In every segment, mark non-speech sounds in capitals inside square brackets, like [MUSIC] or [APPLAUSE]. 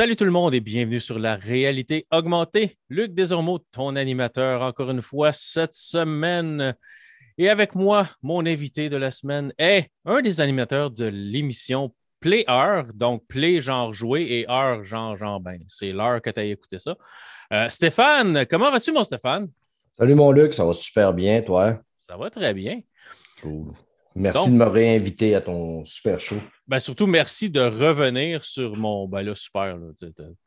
Salut tout le monde et bienvenue sur la réalité augmentée. Luc Desormeaux, ton animateur, encore une fois cette semaine. Et avec moi, mon invité de la semaine est un des animateurs de l'émission Play Heure, donc Play genre jouer et Heure genre genre ben. C'est l'heure que tu as écouté ça. Euh, Stéphane, comment vas-tu, mon Stéphane? Salut mon Luc, ça va super bien, toi? Ça va très bien. Cool. Merci de me réinviter à ton super show. Ben surtout, merci de revenir sur mon. Ben là, super.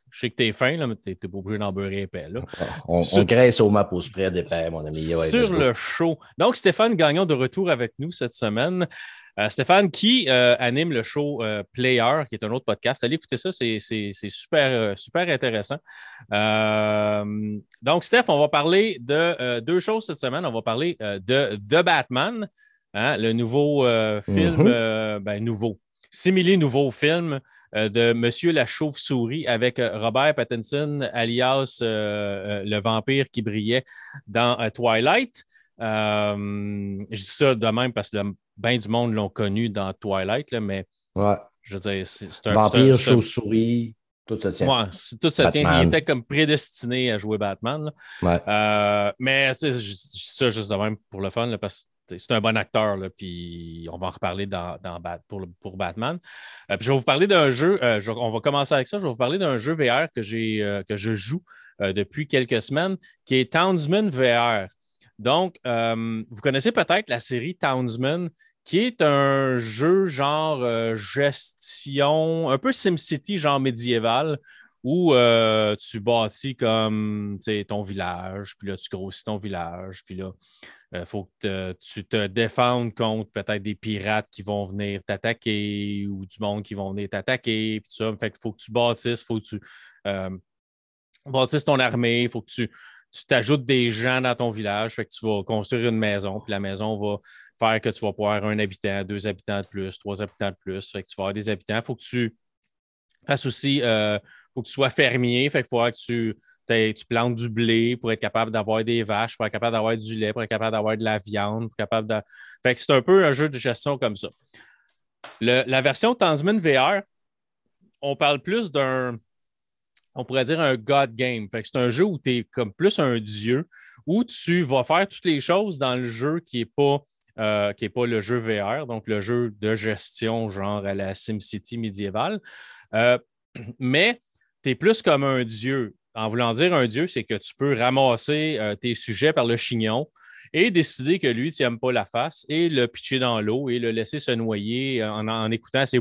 Je sais que t'es fin, là, mais t'es pas obligé d'en beurrer épais. Là. [LAUGHS] On, on, graisse au map au spread épais, mon ami. sur le show. Donc, Stéphane Gagnon de retour avec nous cette semaine. Euh, Stéphane qui euh, anime le show euh, Player, qui est un autre podcast. Allez écouter ça, c'est super, super intéressant. donc, Steph, on va parler de deux choses cette semaine. On va parler de The Batman, hein, le nouveau film, mm-hmm. ben, nouveau, simili nouveau film de Monsieur la Chauve-souris avec Robert Pattinson, alias le vampire qui brillait dans Twilight. je dis ça de même parce que bien du monde l'ont connu dans Twilight, là, mais ouais. je veux dire, c'est un. Vampire, chauve-souris, tout ça tient. Ouais, tout ça tient. Il était comme prédestiné à jouer Batman. Ouais. Euh, mais je dis ça juste de même pour le fun, là, parce que c'est un bon acteur, puis on va en reparler dans, pour, pour, Batman. Euh, puis je vais vous parler d'un jeu, euh, on va commencer avec ça, je vais vous parler d'un jeu VR que, que je joue depuis quelques semaines, qui est Townsman VR. Donc, euh, vous connaissez peut-être la série Townsman, qui est un jeu genre euh, gestion, un peu SimCity, genre médiéval, où euh, tu bâtis comme ton village, puis là, tu grossis ton village, puis là, il faut que tu te défendes contre peut-être des pirates qui vont venir t'attaquer ou du monde qui vont venir t'attaquer, puis ça. Fait qu'il faut que tu bâtisses, faut que tu bâtisses ton armée, il faut que tu t'ajoutes des gens dans ton village, fait que tu vas construire une maison, puis la maison va faire que tu vas pouvoir avoir un habitant, deux habitants de plus, trois habitants de plus, fait que tu vas avoir des habitants. Il faut que tu fasses aussi, euh, faut que tu sois fermier, fait qu'il faut que tu, tu plantes du blé pour être capable d'avoir des vaches, pour être capable d'avoir du lait, pour être capable d'avoir de la viande, pour être capable de... Fait que c'est un peu un jeu de gestion comme ça. la version Tanzman VR, on parle plus d'un on pourrait dire un God game. c'est un jeu où tu es comme plus un dieu, où tu vas faire toutes les choses dans le jeu qui n'est pas, euh, pas le jeu VR, donc le jeu de gestion, genre à la SimCity médiévale. Euh, [CLEARS THROAT] mais tu es plus comme un dieu. En voulant dire un dieu, c'est que tu peux ramasser euh, tes sujets par le chignon et décider que lui, tu n'aimes pas la face et le pitcher dans l'eau et le laisser se noyer en, en écoutant ces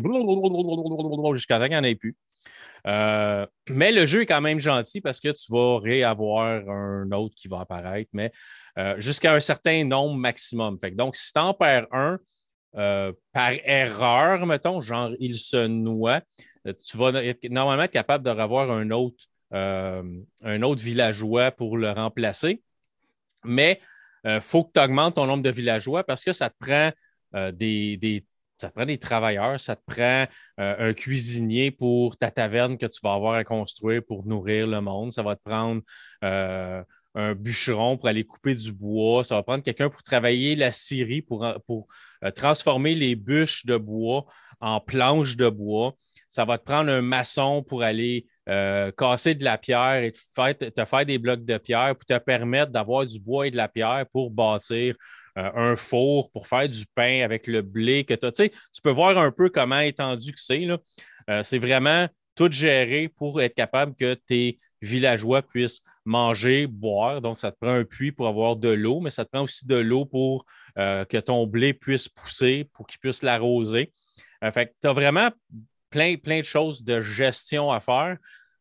jusqu'à temps qu'il n'y en ait plus. Euh, mais le jeu est quand même gentil parce que tu vas réavoir un autre qui va apparaître, mais euh, jusqu'à un certain nombre maximum. Donc, si tu en perds un euh, par erreur, mettons, genre il se noie, tu vas normalement être capable de revoir un autre, un autre villageois pour le remplacer. Mais il faut que tu augmentes ton nombre de villageois parce que ça te prend des, des prend des travailleurs, ça te prend euh, un cuisinier pour ta taverne que tu vas avoir à construire pour nourrir le monde. Ça va te prendre euh, un bûcheron pour aller couper du bois. Ça va prendre quelqu'un pour travailler la scierie, pour, euh, transformer les bûches de bois en planches de bois. Ça va te prendre un maçon pour aller casser de la pierre et te faire, des blocs de pierre pour te permettre d'avoir du bois et de la pierre pour bâtir euh, un four pour faire du pain avec le blé que tu as. Tu, peux voir un peu comment étendu que c'est. Euh, c'est vraiment tout géré pour être capable que tes villageois puissent manger, boire. Donc, ça te prend un puits pour avoir de l'eau, mais ça te prend aussi de l'eau pour euh, que ton blé puisse pousser, pour qu'il puisse l'arroser. fait tu as vraiment plein, plein de choses de gestion à faire,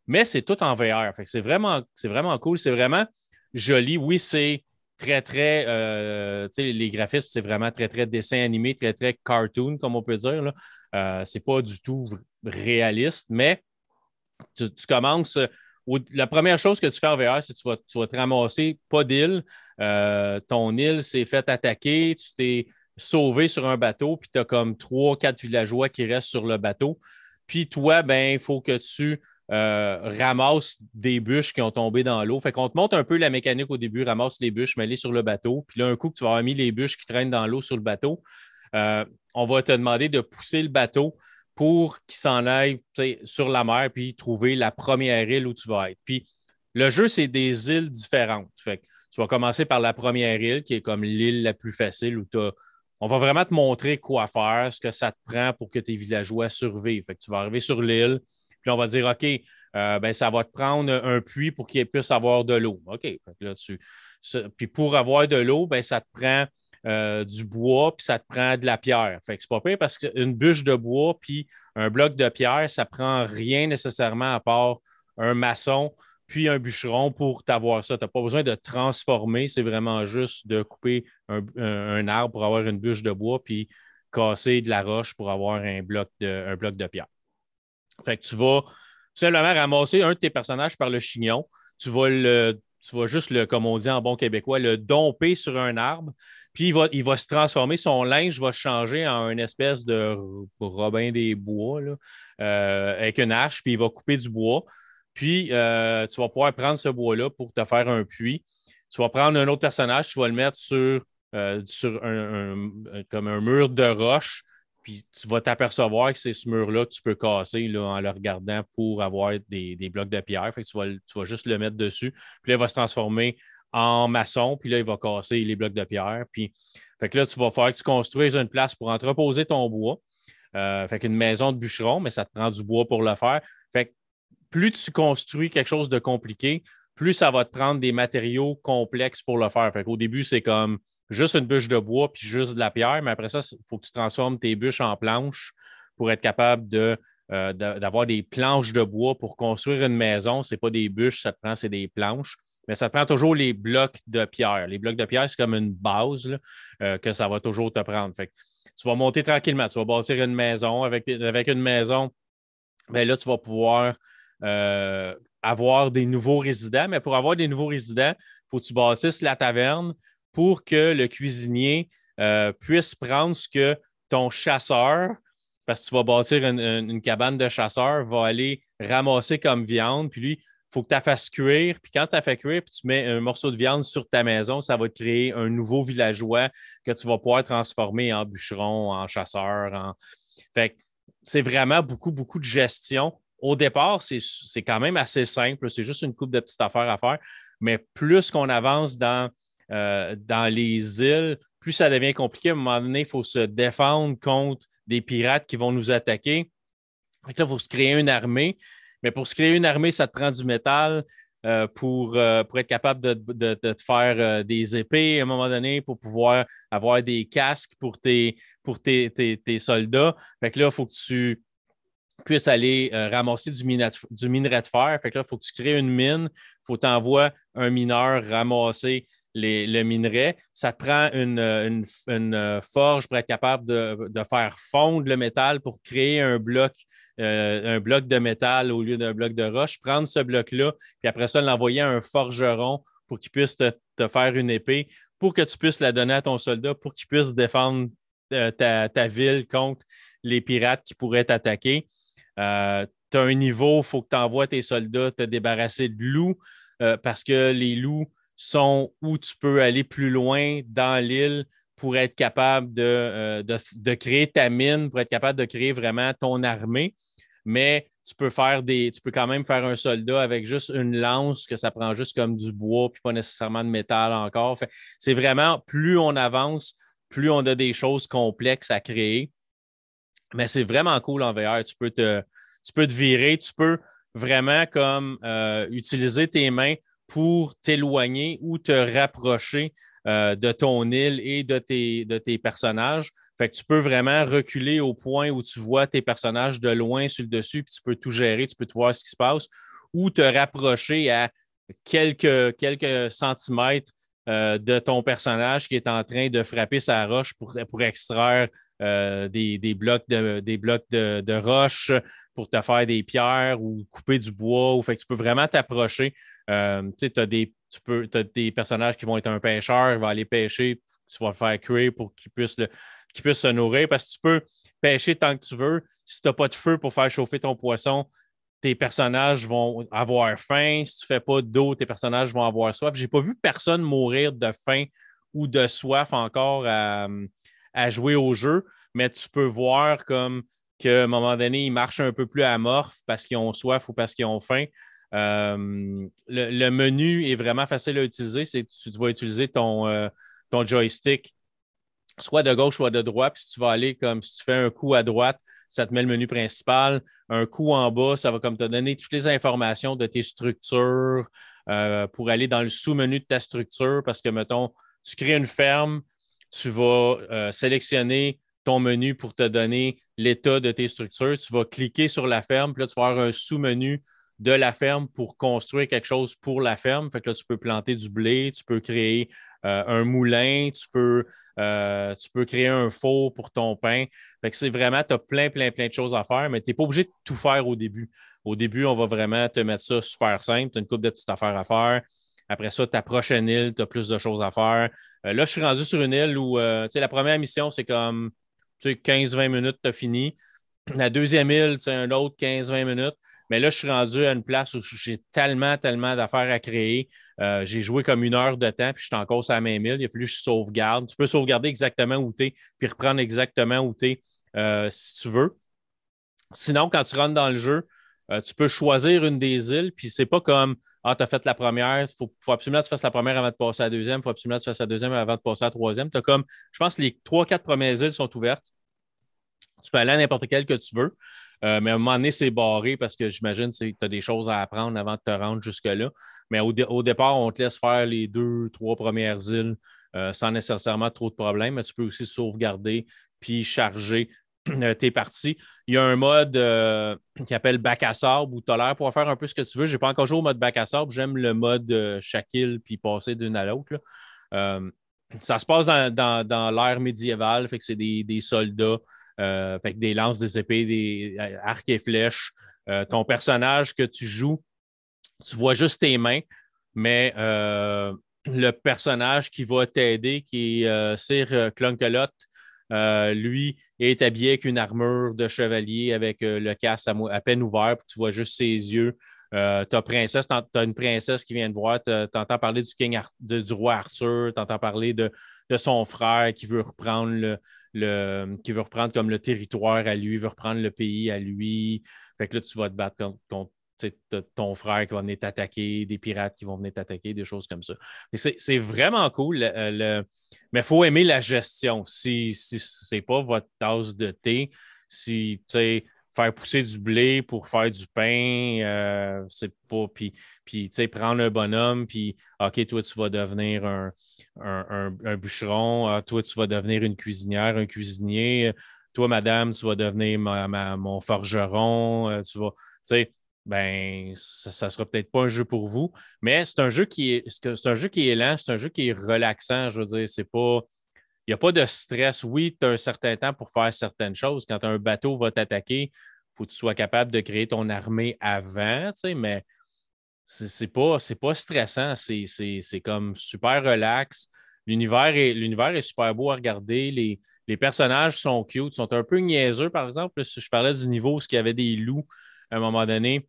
mais c'est tout en VR. c'est vraiment, vraiment cool. C'est vraiment joli. Oui, c'est très, très, euh, les graphismes, c'est vraiment très, très dessin animé, très, très cartoon, comme on peut dire. Euh, c'est pas du tout réaliste, mais tu, commences. La première chose que tu fais en VR, c'est que tu vas, tu vas te ramasser pas d'île. Euh, ton île s'est fait attaquer, tu t'es sauvé sur un bateau, puis tu as comme trois, quatre villageois qui restent sur le bateau. Puis toi, ben, il faut que tu euh, ramasse des bûches qui ont tombé dans l'eau. Fait qu'on te montre un peu la mécanique au début, ramasse les bûches, mets-les sur le bateau. Puis là, un coup que tu vas avoir mis les bûches qui traînent dans l'eau sur le bateau, euh, on va te demander de pousser le bateau pour qu'il s'en aille sur la mer puis trouver la première île où tu vas être. Puis le jeu, c'est des îles différentes. Fait tu vas commencer par la première île, qui est comme l'île la plus facile où On va vraiment te montrer quoi faire, ce que ça te prend pour que tes villageois survivent. Fait que tu vas arriver sur l'île, puis on va dire OK, euh, ben, ça va te prendre un puits pour qu'il puisse avoir de l'eau. OK. là, Puis pour avoir de l'eau, ben, ça te prend euh, du bois, puis ça te prend de la pierre. Fait que c'est pas pire parce qu'une bûche de bois, puis un bloc de pierre, ça prend rien nécessairement à part un maçon, puis un bûcheron pour t'avoir ça. Tu n'as pas besoin de transformer, c'est vraiment juste de couper un, arbre pour avoir une bûche de bois, puis casser de la roche pour avoir un bloc de, un bloc de pierre. Fait que tu vas tout simplement ramasser un de tes personnages par le chignon. Tu vas le tu vas juste, le, comme on dit en bon québécois, le domper sur un arbre. Puis il va, il va se transformer, son linge va changer en une espèce de Robin des Bois euh, avec une hache, puis il va couper du bois. Puis euh, tu vas pouvoir prendre ce bois-là pour te faire un puits. Tu vas prendre un autre personnage, tu vas le mettre sur, euh, un, comme un mur de roche, puis tu vas t'apercevoir que c'est ce mur-là que tu peux casser en le regardant pour avoir des, blocs de pierre. Fait que tu vas, tu vas juste le mettre dessus. Puis là, il va se transformer en maçon, puis là, il va casser les blocs de pierre. Puis, fait que là, tu vas faire que tu construises une place pour entreposer ton bois. Euh, fait qu'une maison de bûcheron, mais ça te prend du bois pour le faire. Que plus tu construis quelque chose de compliqué, plus ça va te prendre des matériaux complexes pour le faire. Fait qu'au début, c'est comme juste une bûche de bois puis juste de la pierre, mais après ça, il faut que tu transformes tes bûches en planches pour être capable euh, d'avoir des planches de bois pour construire une maison. Ce n'est pas des bûches, ça te prend, c'est des planches mais ça te prend toujours les blocs de pierre. Les blocs de pierre, c'est comme une base euh, que ça va toujours te prendre. Fait tu vas monter tranquillement, tu vas bâtir une maison. Avec, avec une maison, bien là, tu vas pouvoir euh, avoir des nouveaux résidents. Mais pour avoir des nouveaux résidents, il faut que tu bâtisses la taverne pour que le cuisinier euh, puisse prendre ce que ton chasseur, parce que tu vas bâtir une, cabane de chasseur, va aller ramasser comme viande. Puis lui, faut que tu la fasses cuire. Puis quand tu as fait cuire, puis tu mets un morceau de viande sur ta maison, ça va te créer un nouveau villageois que tu vas pouvoir transformer en bûcheron, en chasseur. En... Fait c'est vraiment beaucoup, beaucoup de gestion. Au départ, c'est quand même assez simple. C'est juste une coupe de petites affaires à faire. Mais plus qu'on avance dans, euh, dans les îles, plus ça devient compliqué. À un moment donné, il faut se défendre contre des pirates qui vont nous attaquer. là, il faut se créer une armée. Mais pour se créer une armée, ça te prend du métal. Euh, pour, euh, pour, être capable de, te faire des épées à un moment donné, pour pouvoir avoir des casques pour tes, pour tes, soldats. Fait que là, il faut que tu puisses aller ramasser du, minerai de fer. Fait que là, il faut que tu crées une mine. Il faut t'envoyer un mineur ramasser le minerai. Ça te prend une, une, forge pour être capable de, faire fondre le métal pour créer un bloc euh, un bloc de métal au lieu d'un bloc de roche, prendre ce bloc-là, puis après ça, l'envoyer à un forgeron pour qu'il puisse te, faire une épée, pour que tu puisses la donner à ton soldat, pour qu'il puisse défendre euh, ta, ville contre les pirates qui pourraient t'attaquer. Euh, tu as un niveau, il faut que tu envoies tes soldats te débarrasser de loups parce que les loups sont où tu peux aller plus loin dans l'île pour être capable de, de, créer ta mine, pour être capable de créer vraiment ton armée mais tu peux faire des. Tu peux quand même faire un soldat avec juste une lance, que ça prend juste comme du bois, puis pas nécessairement de métal encore. C'est vraiment plus on avance, plus on a des choses complexes à créer. Mais c'est vraiment cool en VR. Tu peux te, tu peux te virer, tu peux vraiment comme euh, utiliser tes mains pour t'éloigner ou te rapprocher euh, de ton île et de tes, de tes personnages. Fait que tu peux vraiment reculer au point où tu vois tes personnages de loin sur le dessus, puis tu peux tout gérer, tu peux te voir ce qui se passe, ou te rapprocher à quelques, quelques centimètres euh, de ton personnage qui est en train de frapper sa roche pour, pour extraire euh, des, blocs, de, des blocs de, roche pour te faire des pierres ou couper du bois. Ou, fait que tu peux vraiment t'approcher. Euh, tu as des, as des personnages qui vont être un pêcheur, il va aller pêcher, tu vas le faire cuire pour qu'il puisse le, puisse se nourrir parce que tu peux pêcher tant que tu veux. Si tu n'as pas de feu pour faire chauffer ton poisson, tes personnages vont avoir faim. Si tu ne fais pas d'eau, tes personnages vont avoir soif. Je n'ai pas vu personne mourir de faim ou de soif encore jouer au jeu, mais tu peux voir comme qu'à un moment donné, ils marchent un peu plus amorphes parce qu'ils ont soif ou parce qu'ils ont faim. Euh, le, menu est vraiment facile à utiliser. Tu, vas utiliser ton, euh, ton joystick soit de gauche, soit de droite. Puis si tu vas aller comme si tu fais un coup à droite, ça te met le menu principal. Un coup en bas, ça va comme te donner toutes les informations de tes structures euh, pour aller dans le sous-menu de ta structure parce que, mettons, tu crées une ferme, tu vas sélectionner ton menu pour te donner l'état de tes structures. Tu vas cliquer sur la ferme, puis là, tu vas avoir un sous-menu de la ferme pour construire quelque chose pour la ferme. Fait que là, tu peux planter du blé, tu peux créer euh, un moulin, tu peux, euh, tu peux créer un four pour ton pain. Fait que c'est vraiment, tu as plein, plein, plein de choses à faire, mais tu n'es pas obligé de tout faire au début. Au début, on va vraiment te mettre ça super simple. Tu as une couple de petites affaires à faire. Après ça, ta prochaine île, tu as plus de choses à faire. Euh, là, je suis rendu sur une île où, tu sais, la première mission, c'est comme 15-20 minutes, tu as fini. La deuxième île, tu un autre 15-20 minutes. Mais là, je suis rendu à une place où j'ai tellement, tellement d'affaires à créer. Euh, j'ai joué comme une heure de temps, puis je suis encore sur la même île. Il a fallu que je sauvegarde. Tu peux sauvegarder exactement où tu es, puis reprendre exactement où tu es euh, si tu veux. Sinon, quand tu rentres dans le jeu, euh, tu peux choisir une des îles, puis c'est pas comme Ah, tu as fait la première, il faut, absolument que tu fasses la première avant de passer à la deuxième, il faut absolument que tu fasses la deuxième avant de passer à la troisième. Tu comme, je pense que les trois, quatre premières îles sont ouvertes. Tu peux aller à n'importe quelle que tu veux. Euh, mais à un moment donné, c'est barré parce que j'imagine que tu as des choses à apprendre avant de te rendre jusque-là. Mais au, départ, on te laisse faire les deux, trois premières îles euh, sans nécessairement trop de problèmes. Mais tu peux aussi sauvegarder puis charger euh, tes parties. Il y a un mode qui appelle bac à sable où tu pour faire un peu ce que tu veux. Je n'ai pas encore joué au mode bac à sable. J'aime le mode île puis passer d'une à l'autre. ça se passe dans, l'ère médiévale, fait que c'est des, soldats euh, fait des lances, des épées, des euh, arcs et flèches. Euh, ton personnage que tu joues, tu vois juste tes mains, mais le personnage qui va t'aider, qui est Sir Clunkelot, lui est habillé avec une armure de chevalier avec le casque à, peine ouvert, puis tu vois juste ses yeux. Euh, une princesse qui vient de voir, tu entends parler du, roi Arthur, tu entends parler de, son frère qui veut reprendre le, qui veut reprendre comme le territoire à lui, veut reprendre le pays à lui. Fait que là, tu vas te battre contre, ton frère qui va venir t'attaquer, des pirates qui vont venir t'attaquer, des choses comme ça. C'est vraiment cool, mais il faut aimer la gestion. Si, si ce n'est pas votre tasse de thé, si faire pousser du blé pour faire du pain, euh, c'est pas. Puis, puis prendre un bonhomme, puis OK, toi, tu vas devenir un, un, bûcheron, ah, toi, tu vas devenir une cuisinière, un cuisinier, toi, madame, tu vas devenir mon forgeron, euh, tu vas, ben, ça ne sera peut-être pas un jeu pour vous, mais c'est un jeu qui est, c'est un jeu qui est lent, c'est un jeu qui est relaxant, je veux dire, c'est pas, il n'y a pas de stress. Oui, tu as un certain temps pour faire certaines choses. Quand un bateau va t'attaquer, il faut que tu sois capable de créer ton armée avant, mais c'est pas, pas stressant, c'est comme super relax. L'univers est, est super beau à regarder. Les, les, personnages sont cute, sont un peu niaiseux, par exemple. Je parlais du niveau où il y avait des loups à un moment donné,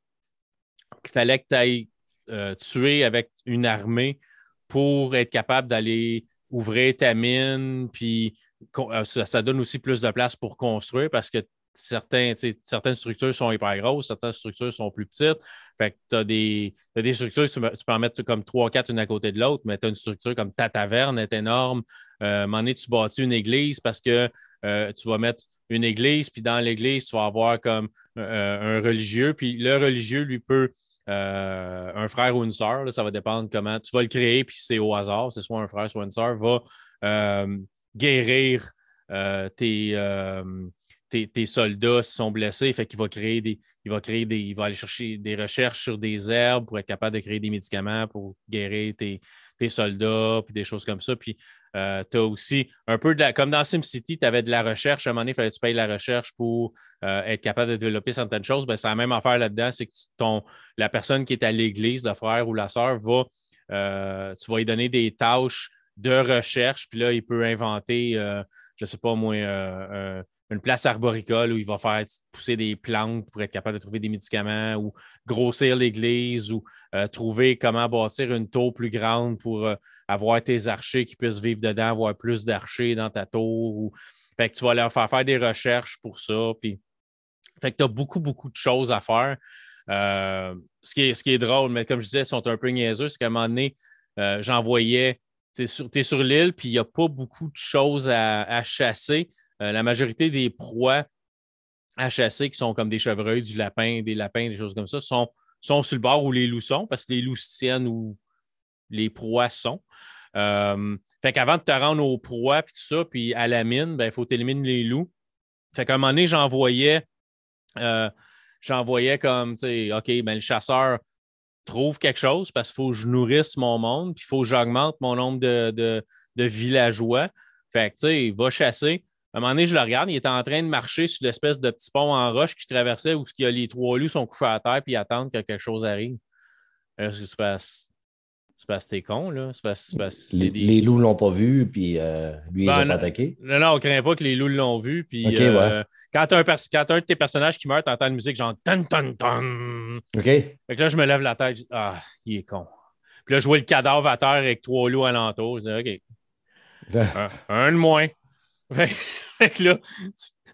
qu'il fallait que tu ailles euh, tuer avec une armée pour être capable d'aller ouvrir ta mine, puis euh, ça, donne aussi plus de place pour construire parce que certaines structures sont hyper grosses, certaines structures sont plus petites. Fait que tu as des, structures, tu, peux en mettre comme trois, quatre une à côté de l'autre, mais tu as une structure comme ta taverne est énorme. Euh, à un moment donné, tu bâtis une église parce que euh, tu vas mettre une église, puis dans l'église, tu vas avoir comme euh, un religieux, puis le religieux, lui, peut, un frère ou une sœur, ça va dépendre comment tu vas le créer, puis c'est au hasard, c'est soit un frère, soit une sœur, va guérir tes tes, soldats sont blessés, fait qu'il va créer des. Il va créer des. Il va aller chercher des recherches sur des herbes pour être capable de créer des médicaments pour guérir tes, soldats, puis des choses comme ça. Puis euh, tu as aussi un peu de la. Comme dans SimCity, tu avais de la recherche. À un moment donné, il fallait que tu payes la recherche pour euh, être capable de développer certaines choses. Ben, c'est la même affaire là-dedans, c'est que ton, la personne qui est à l'église, le frère ou la sœur, va. Euh, tu vas lui donner des tâches de recherche, puis là, il peut inventer, je ne sais pas moi, une place arboricole où il va faire pousser des plantes pour être capable de trouver des médicaments ou grossir l'église ou euh, trouver comment bâtir une tour plus grande pour euh, avoir tes archers qui puissent vivre dedans, avoir plus d'archers dans ta tour. Ou... Fait que tu vas leur faire faire des recherches pour ça. Puis Fait que tu as beaucoup, beaucoup de choses à faire. Euh, ce, qui est, qui est drôle, mais comme je disais, ils sont un peu niaiseux, c'est qu'à un moment donné, j'envoyais, tu es sur, sur l'île, puis il n'y a pas beaucoup de choses à, chasser. Euh, la majorité des proies à chasser, qui sont comme des chevreuils, du lapin, des lapins, des choses comme ça, sont, sont sur le bord où les loups sont, parce que les loups tiennent où les proies sont. fait qu'avant de te rendre aux proies, puis tout ça, puis à la mine, il ben, faut éliminer les loups. Fait qu'à un moment donné, j'envoyais j'envoyais comme, OK, ben, le chasseur trouve quelque chose parce qu'il faut que je nourrisse mon monde, puis il faut que j'augmente mon nombre de, villageois. Fait que, tu sais, va chasser. À un moment donné, je le regarde, il est en train de marcher sur l'espèce de petit pont en roche qui traversait où il y a les trois loups sont couchés à terre puis attendent que quelque chose arrive. Passe? C'est parce que t'es con, là. les, loups ne l'ont pas vu, puis euh, lui, ils n'ont ben, pas attaqué. Non, non, on ne craint pas que les loups l'ont vu. Puis, euh, quand tu as, un de tes personnages qui meurt, tu entends une musique genre tan tan tan. OK. Fait que là, je me lève la tête. Je dis, ah, il est con. Puis là, je vois le cadavre à terre avec trois loups alentour. Je dis, OK. [LAUGHS] un, de moins. [LAUGHS] Fait, que là,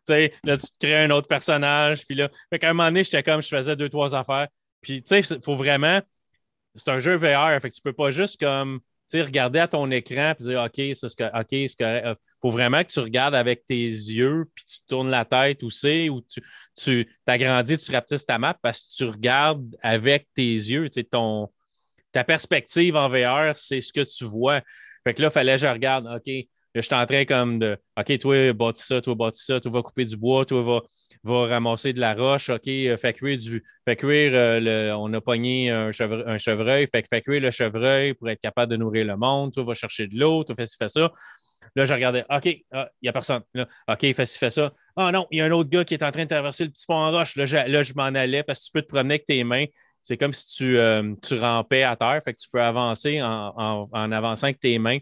tu là, tu te crées un autre personnage. Puis là, fait qu'à un moment donné, j'étais comme, je faisais deux, trois affaires. Puis, tu sais, il faut vraiment c'est un jeu VR, fait que tu peux pas juste comme regarder à ton écran et dire OK, c'est ce OK, Il euh, faut vraiment que tu regardes avec tes yeux, puis tu tournes la tête aussi, ou tu, tu tu rapetisses ta map parce que tu regardes avec tes yeux. Ton, ta perspective en VR, c'est ce que tu vois. Fait que là, il fallait que je regarde, OK, je suis en train comme de OK, toi, bâtis ça, toi, bâtis ça, toi, va couper du bois, toi, va va ramasser de la roche, OK, euh, fait cuire du. Fait cuire, euh, le, on a pogné un, chevreuil, fait, fait cuire le chevreuil pour être capable de nourrir le monde, toi, va chercher de l'eau, toi, fais ci, fais ça. Là, je regardais, OK, ah, il n'y a personne. OK, fais ci, fais ça. Ah non, il y a un autre gars qui est en train de traverser le petit pont en roche. Là, je, m'en allais parce que tu peux te promener avec tes mains. C'est comme si tu, euh, tu rampais à terre, fait que tu peux avancer en, avançant avec tes mains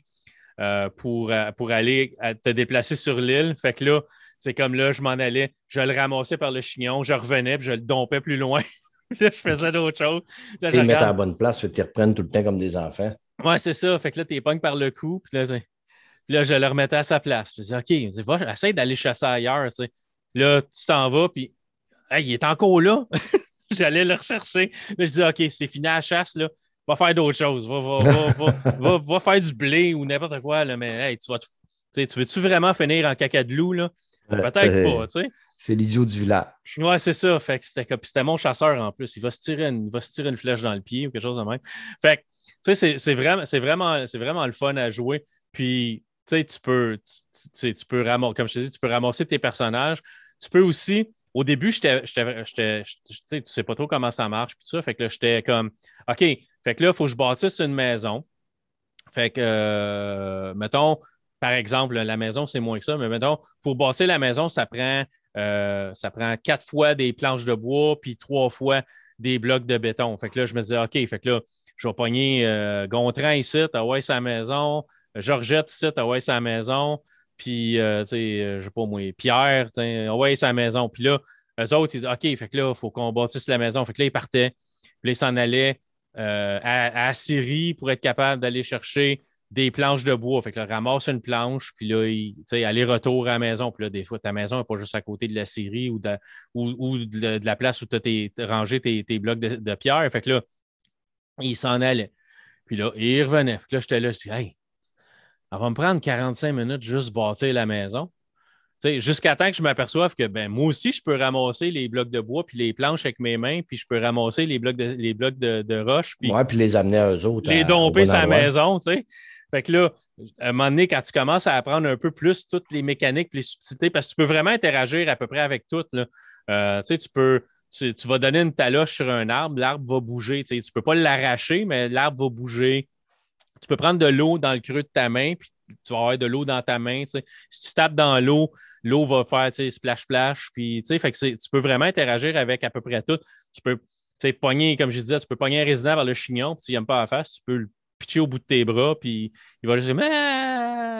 pour, pour aller te déplacer sur l'île. Fait que là, c'est comme là, je m'en allais, je le ramassais par le chignon, je revenais, puis je le dompais plus loin. [LAUGHS] là, je faisais d'autres choses. Là, ils mettent à la bonne place, tu reprennent tout le temps comme des enfants. Ouais, c'est ça. Fait que là, tu pognes par le cou, puis là, là, je le remettais à sa place. Je disais, OK, dis, va, essaye d'aller chasser ailleurs. Là, tu t'en vas, puis il est encore là. [LAUGHS] J'allais le rechercher. Là, je dis, OK, c'est fini la chasse, là. Va faire d'autres choses. Va, va, va, va, faire du blé ou n'importe quoi, là. Mais hey, tu vas tu veux-tu vraiment finir en caca de loup, là? Peut-être pas, tu sais. C'est l'idiot du village. Ouais, c'est ça. Fait que c'était mon chasseur en plus. Il va, se tirer une, va se tirer une flèche dans le pied ou quelque chose de même. Fait que, tu sais, c'est vraiment, vraiment, vraiment le fun à jouer. Puis, tu sais, tu peux, tu, tu peux ramasser, comme je te dis, tu peux ramasser tes personnages. Tu peux aussi, au début, j'étais, tu sais, pas trop comment ça marche, puis ça. Fait que là, j'étais comme, OK, fait que là, il faut que je bâtisse une maison. Fait que, euh, mettons, par exemple, la maison, c'est moins que ça, mais mettons, pour bâtir la maison, ça prend, euh, ça prend quatre fois des planches de bois, puis trois fois des blocs de béton. Fait que là, je me disais, OK, fait que là, je vais pogner euh, Gontran ici, à ouais, sa maison, Georgette ici, à ouais, sa maison, puis, euh, tu sais, je sais pas moi, Pierre, à ouais, sa maison. Puis là, eux autres, ils disent, OK, fait que là, il faut qu'on bâtisse la maison. Fait que là, ils partaient, puis là, ils s'en allaient à, à Syrie pour être capable d'aller chercher des planches de bois. Fait que là, ramasse une planche, puis là, aller-retour à la maison. Puis là, des fois, ta maison n'est pas juste à côté de la série ou de, ou, de, la place où tu as rangé tes, blocs de, pierre. Fait que là, il s'en allait. Puis là, il revenait. Fait que là, j'étais là, je dis, hey, ça va me prendre 45 minutes juste bâtir la maison. Jusqu'à temps que je m'aperçoive que ben, moi aussi, je peux ramasser les blocs de bois puis les planches avec mes mains, puis je peux ramasser les blocs de, les blocs de, roche. Puis ouais, puis les amener à eux autres. Les domper sa maison, tu sais. Fait que là, à un moment donné, quand tu commences à apprendre un peu plus toutes les mécaniques, les subtilités, parce que tu peux vraiment interagir à peu près avec tout. Là. Euh, tu peux. Tu, vas donner une taloche sur un arbre, l'arbre va bouger. Tu ne peux pas l'arracher, mais l'arbre va bouger. Tu peux prendre de l'eau dans le creux de ta main, puis tu vas avoir de l'eau dans ta main. Si tu tapes dans l'eau, l'eau va faire splash, splash. Puis, fait que tu peux vraiment interagir avec à peu près tout. Tu peux pogner, comme je disais, tu peux pogner un résident vers le chignon, puis tu n'aimes pas la face, tu peux le pitcher au bout de tes bras, puis il va juste dire,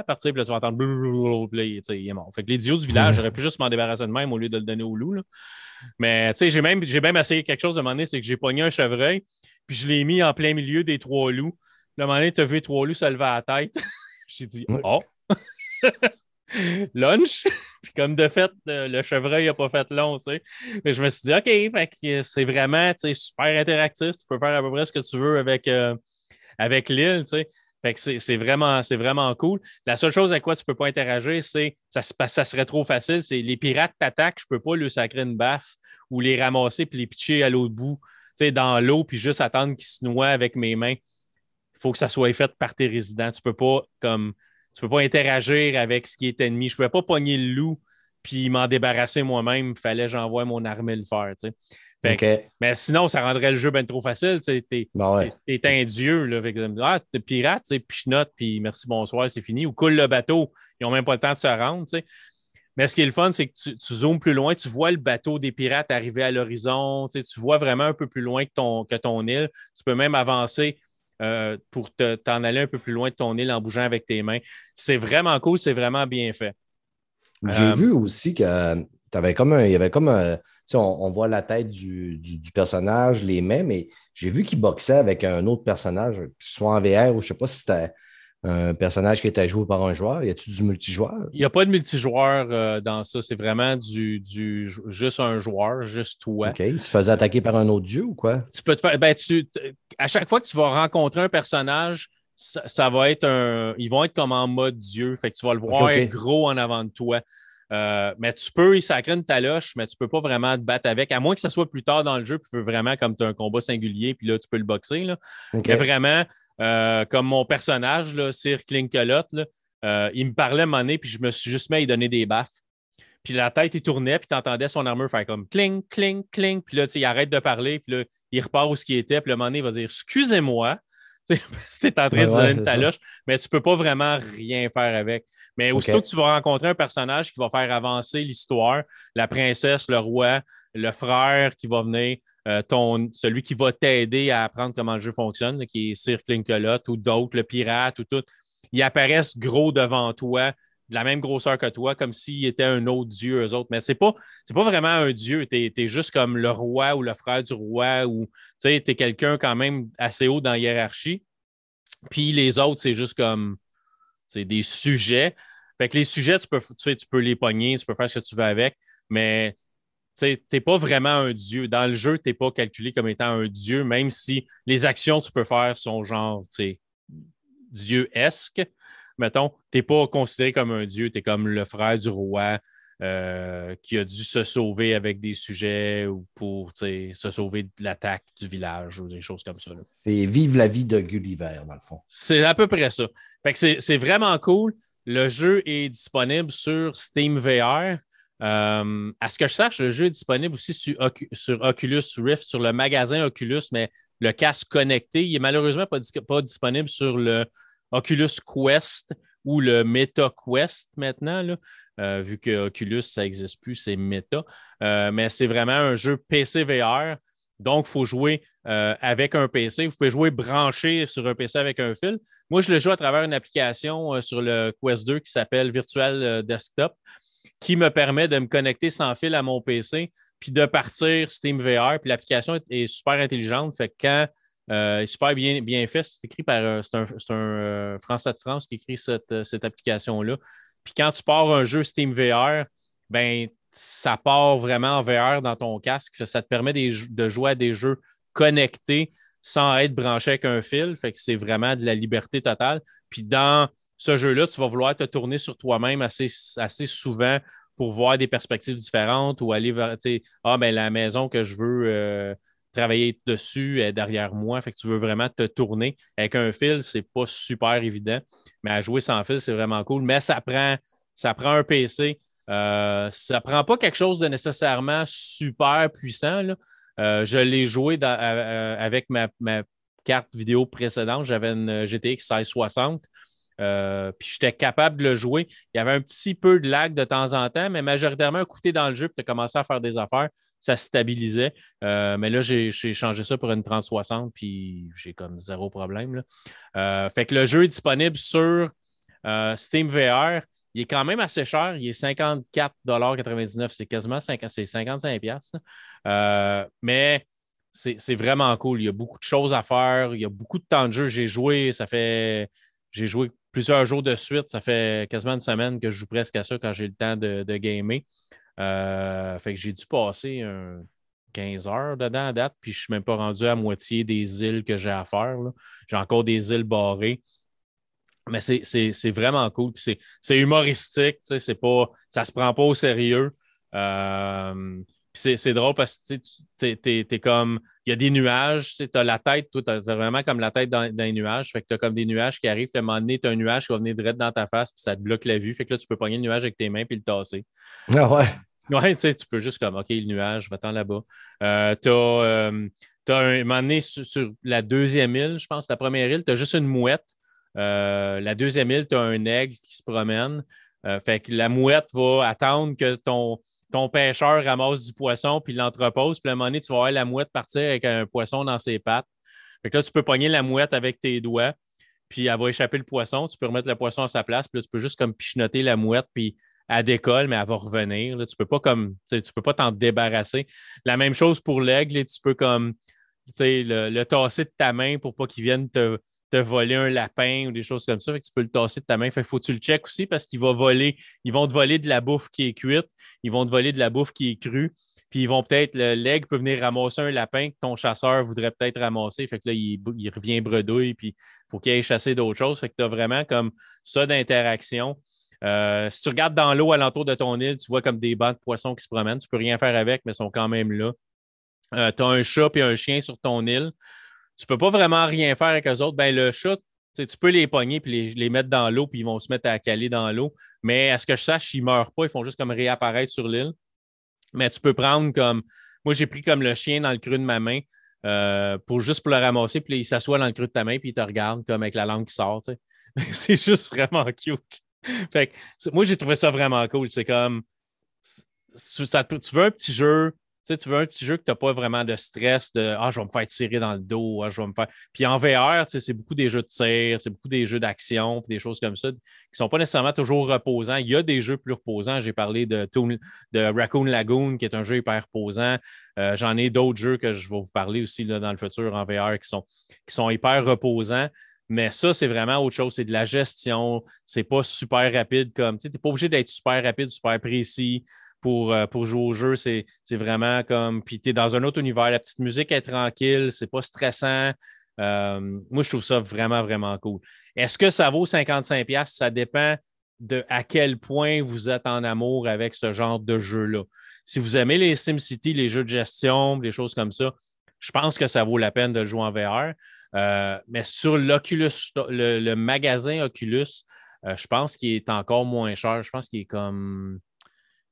partir, puis là, tu vas entendre, puis là, il est mort. Fait que l'idiot du village, j'aurais pu juste m'en débarrasser de même au lieu de le donner au loup. Là. Mais tu sais, j'ai même, j'ai même essayé quelque chose à un moment donné, c'est que j'ai pogné un chevreuil, puis je l'ai mis en plein milieu des trois loups. Le moment donné, tu as vu trois loups se lever à la tête. [LAUGHS] j'ai dit, oh! [LAUGHS] lunch. [LAUGHS] puis comme de fait, le chevreuil n'a pas fait long, tu sais. Mais je me suis dit, OK, c'est vraiment super interactif. Tu peux faire à peu près ce que tu veux avec, euh, avec l'île, tu sais. Fait que c'est vraiment, vraiment cool. La seule chose avec quoi tu ne peux pas interagir, c'est ça, ça serait trop facile. C'est les pirates t'attaquent, je ne peux pas lui sacrer une baffe ou les ramasser puis les pitcher à l'autre bout, dans l'eau, puis juste attendre qu'ils se noient avec mes mains. Il faut que ça soit fait par tes résidents. Tu ne peux pas comme tu peux pas interagir avec ce qui est ennemi. Je ne pouvais pas pogner le loup puis m'en débarrasser moi-même. Il fallait que j'envoie mon armée le faire. mais sinon, ça rendrait le jeu bien trop facile. Tu es, ben un dieu. Là, ah, es pirate, puis je note, puis merci, bonsoir, c'est fini. Ou coule le bateau. Ils n'ont même pas le temps de se rendre. Mais ce qui est le fun, c'est que tu, tu, zoomes plus loin, tu vois le bateau des pirates arriver à l'horizon, tu, vois vraiment un peu plus loin que ton, que ton île. Tu peux même avancer euh, pour t'en aller un peu plus loin de ton île en bougeant avec tes mains. C'est vraiment cool, c'est vraiment bien fait. J'ai euh, vu aussi que tu avais comme un, il y avait comme un, on, on, voit la tête du, personnage, les mains, mais j'ai vu qu'il boxait avec un autre personnage, soit en VR ou je ne sais pas si c'était un personnage qui était joué par un joueur? Y a-t-il du multijoueur? Il n'y a pas de multijoueur euh, dans ça. C'est vraiment du, du, juste un joueur, juste toi. OK. Il se faisait attaquer par un autre dieu ou quoi? Tu peux te faire. Ben, tu, à chaque fois que tu vas rencontrer un personnage, ça, va être un. Ils vont être comme en mode dieu. Fait que tu vas le voir gros en avant de toi. Euh, mais tu peux y sacrer une taloche, mais tu ne peux pas vraiment te battre avec, à moins que ce soit plus tard dans le jeu, puis tu veux vraiment comme tu as un combat singulier, puis là, tu peux le boxer. Là. Mais vraiment, euh, comme mon personnage, là, Sir Clinkelot, euh, il me parlait à un puis je me suis juste mis à lui donner des baffes. Puis la tête, il tournait, puis tu entendais son armure faire comme cling, cling, cling. Puis là, il arrête de parler, puis là, il repart où ce qui était. Puis le moment donné, il va dire Excusez-moi, [LAUGHS] tu es en train de donner une taloche, mais tu ne peux pas vraiment rien faire avec. Mais aussitôt que tu vas rencontrer un personnage qui va faire avancer l'histoire, la princesse, le roi, le frère qui va venir, euh, celui qui va t'aider à apprendre comment le jeu fonctionne, qui est Sir Clinkelot ou d'autres, le pirate ou tout, ils apparaissent gros devant toi, de la même grosseur que toi, comme s'il était un autre dieu, eux autres. Mais ce n'est pas, pas vraiment un dieu. Tu es, juste comme le roi ou le frère du roi ou tu es quelqu'un quand même assez haut dans la hiérarchie. Puis les autres, c'est juste comme c'est des sujets. Fait que les sujets, tu peux, tu peux les pogner, tu peux faire ce que tu veux avec, mais tu n'es pas vraiment un dieu. Dans le jeu, tu n'es pas calculé comme étant un dieu, même si les actions que tu peux faire sont genre dieu-esque. Mettons, tu n'es pas considéré comme un dieu, tu es comme le frère du roi euh, qui a dû se sauver avec des sujets ou pour se sauver de l'attaque du village ou des choses comme ça. C'est vive la vie de Gulliver, dans le fond. C'est à peu près ça. Fait que c'est vraiment cool. Le jeu est disponible sur Steam VR. Euh, à ce que je sache, le jeu est disponible aussi sur, Oculus Rift, sur le magasin Oculus, mais le casque connecté, il n'est malheureusement pas, pas, disponible sur le Oculus Quest ou le Meta Quest maintenant, euh, vu que Oculus, ça n'existe plus, c'est Meta. Euh, mais c'est vraiment un jeu PC VR. Donc, il faut jouer avec un PC. Vous pouvez jouer branché sur un PC avec un fil. Moi, je le joue à travers une application sur le Quest 2 qui s'appelle Virtual Desktop qui me permet de me connecter sans fil à mon PC, puis de partir Steam VR. Puis l'application est, super intelligente. Fait quand euh, est super bien, bien fait, c'est écrit par euh, c'est un, un euh, Français de France qui écrit cette, cette application-là. Puis quand tu pars un jeu Steam VR, ben ça part vraiment en VR dans ton casque. Ça te permet de jouer à des jeux connectés sans être branché avec un fil. Fait que c'est vraiment de la liberté totale. Puis dans ce jeu-là, tu vas vouloir te tourner sur toi-même assez, assez souvent pour voir des perspectives différentes ou aller vers, ah, ben, la maison que je veux euh, travailler dessus est derrière moi. Fait que tu veux vraiment te tourner. Avec un fil, c'est pas super évident, mais à jouer sans fil, c'est vraiment cool. Mais ça prend, ça prend un PC. Euh, ça prend pas quelque chose de nécessairement super puissant. Euh, je l'ai joué avec ma, ma, carte vidéo précédente. J'avais une GTX 1660. Euh, puis j'étais capable de le jouer. Il y avait un petit peu de lag de temps en temps, mais majoritairement, coûté dans le jeu, puis tu as commencé à faire des affaires, ça stabilisait. Euh, mais là, j'ai changé ça pour une 3060, puis j'ai comme zéro problème. Euh, fait que le jeu est disponible sur Steam VR. Il est quand même assez cher. Il est 54,99 C'est quasiment 55$. mais c'est vraiment cool. Il y a beaucoup de choses à faire. Il y a beaucoup de temps de jeu. J'ai joué, ça fait. J'ai joué plusieurs jours de suite. Ça fait quasiment une semaine que je joue presque à ça quand j'ai le temps de, de gamer. Euh, fait que j'ai dû passer un 15 heures dedans à date, puis je ne suis même pas rendu à moitié des îles que j'ai à faire. J'ai encore des îles barrées. Mais c'est vraiment cool. C'est humoristique. C'est pas, ça se prend pas au sérieux. Euh, c'est drôle parce que tu es, comme. Il y a des nuages. Tu as la tête, tu as vraiment comme la tête dans, les nuages. Fait que tu as comme des nuages qui arrivent. À un moment donné, tu as un nuage qui va venir direct dans ta face, puis ça te bloque la vue. Fait que là, tu peux pogner le nuage avec tes mains puis le tasser. Ah ouais. Ouais, tu sais, tu peux juste comme OK, le nuage, va-t'en là-bas. Euh, tu as, euh, un moment donné sur, la deuxième île, je pense, la première île, tu as juste une mouette. Euh, la deuxième île, tu as un aigle qui se promène. fait que la mouette va attendre que ton ton pêcheur ramasse du poisson puis l'entrepose. Puis à un moment donné, tu vas voir la mouette partir avec un poisson dans ses pattes. Fait que là, tu peux pogner la mouette avec tes doigts, puis elle va échapper le poisson. Tu peux remettre le poisson à sa place, puis là, tu peux juste comme pichenoter la mouette, puis elle décolle, mais elle va revenir. Là, tu peux pas comme tu peux pas t'en débarrasser. La même chose pour l'aigle, tu peux comme le, le tasser de ta main pour pas qu'il vienne te, te voler un lapin ou des choses comme ça. Fait que tu peux le tasser de ta main. Fait faut que tu le check aussi parce qu'ils vont voler, ils vont te voler de la bouffe qui est cuite, ils vont te voler de la bouffe qui est crue. Puis ils vont peut-être, l'aigle peut venir ramasser un lapin que ton chasseur voudrait peut-être ramasser. Fait que là, il, revient bredouille, puis il faut qu'il aille chasser d'autres choses. Fait que tu as vraiment comme ça d'interaction. Euh, si tu regardes dans l'eau alentour de ton île, tu vois comme des bancs de poissons qui se promènent. Tu peux rien faire avec, mais ils sont quand même là. Euh, tu as un chat et un chien sur ton île tu peux pas vraiment rien faire avec eux autres. Ben, le chat, tu peux les pogner et les, mettre dans l'eau, puis ils vont se mettre à caler dans l'eau. Mais à ce que je sache, ils meurent pas, ils font juste comme réapparaître sur l'île. Mais tu peux prendre comme. Moi, j'ai pris comme le chien dans le creux de ma main euh, pour juste pour le ramasser, puis il s'assoit dans le creux de ta main, puis il te regarde comme avec la langue qui sort. [LAUGHS] C'est juste vraiment cute. [LAUGHS] fait moi, j'ai trouvé ça vraiment cool. C'est comme. Tu veux un petit jeu tu veux un petit jeu que tu n'as pas vraiment de stress de Ah, je vais me faire tirer dans le dos, ah, je vais me faire. Puis en VR, c'est beaucoup des jeux de tir, c'est beaucoup des jeux d'action, des choses comme ça qui ne sont pas nécessairement toujours reposants. Il y a des jeux plus reposants. J'ai parlé de, de Raccoon Lagoon, qui est un jeu hyper reposant. Euh, j'en ai d'autres jeux que je vais vous parler aussi là, dans le futur en VR qui sont, qui sont hyper reposants. Mais ça, c'est vraiment autre chose. C'est de la gestion. C'est pas super rapide comme. Tu n'es pas obligé d'être super rapide, super précis pour, euh, pour jouer au jeu. C'est vraiment comme. Puis tu es dans un autre univers. La petite musique est tranquille, c'est pas stressant. Euh, moi, je trouve ça vraiment, vraiment cool. Est-ce que ça vaut 55$? Ça dépend de à quel point vous êtes en amour avec ce genre de jeu-là. Si vous aimez les SimCity, les jeux de gestion, des choses comme ça, je pense que ça vaut la peine de jouer en VR. Euh, mais sur l'Oculus, le, le, magasin Oculus, je pense qu'il est encore moins cher. Je pense qu'il est comme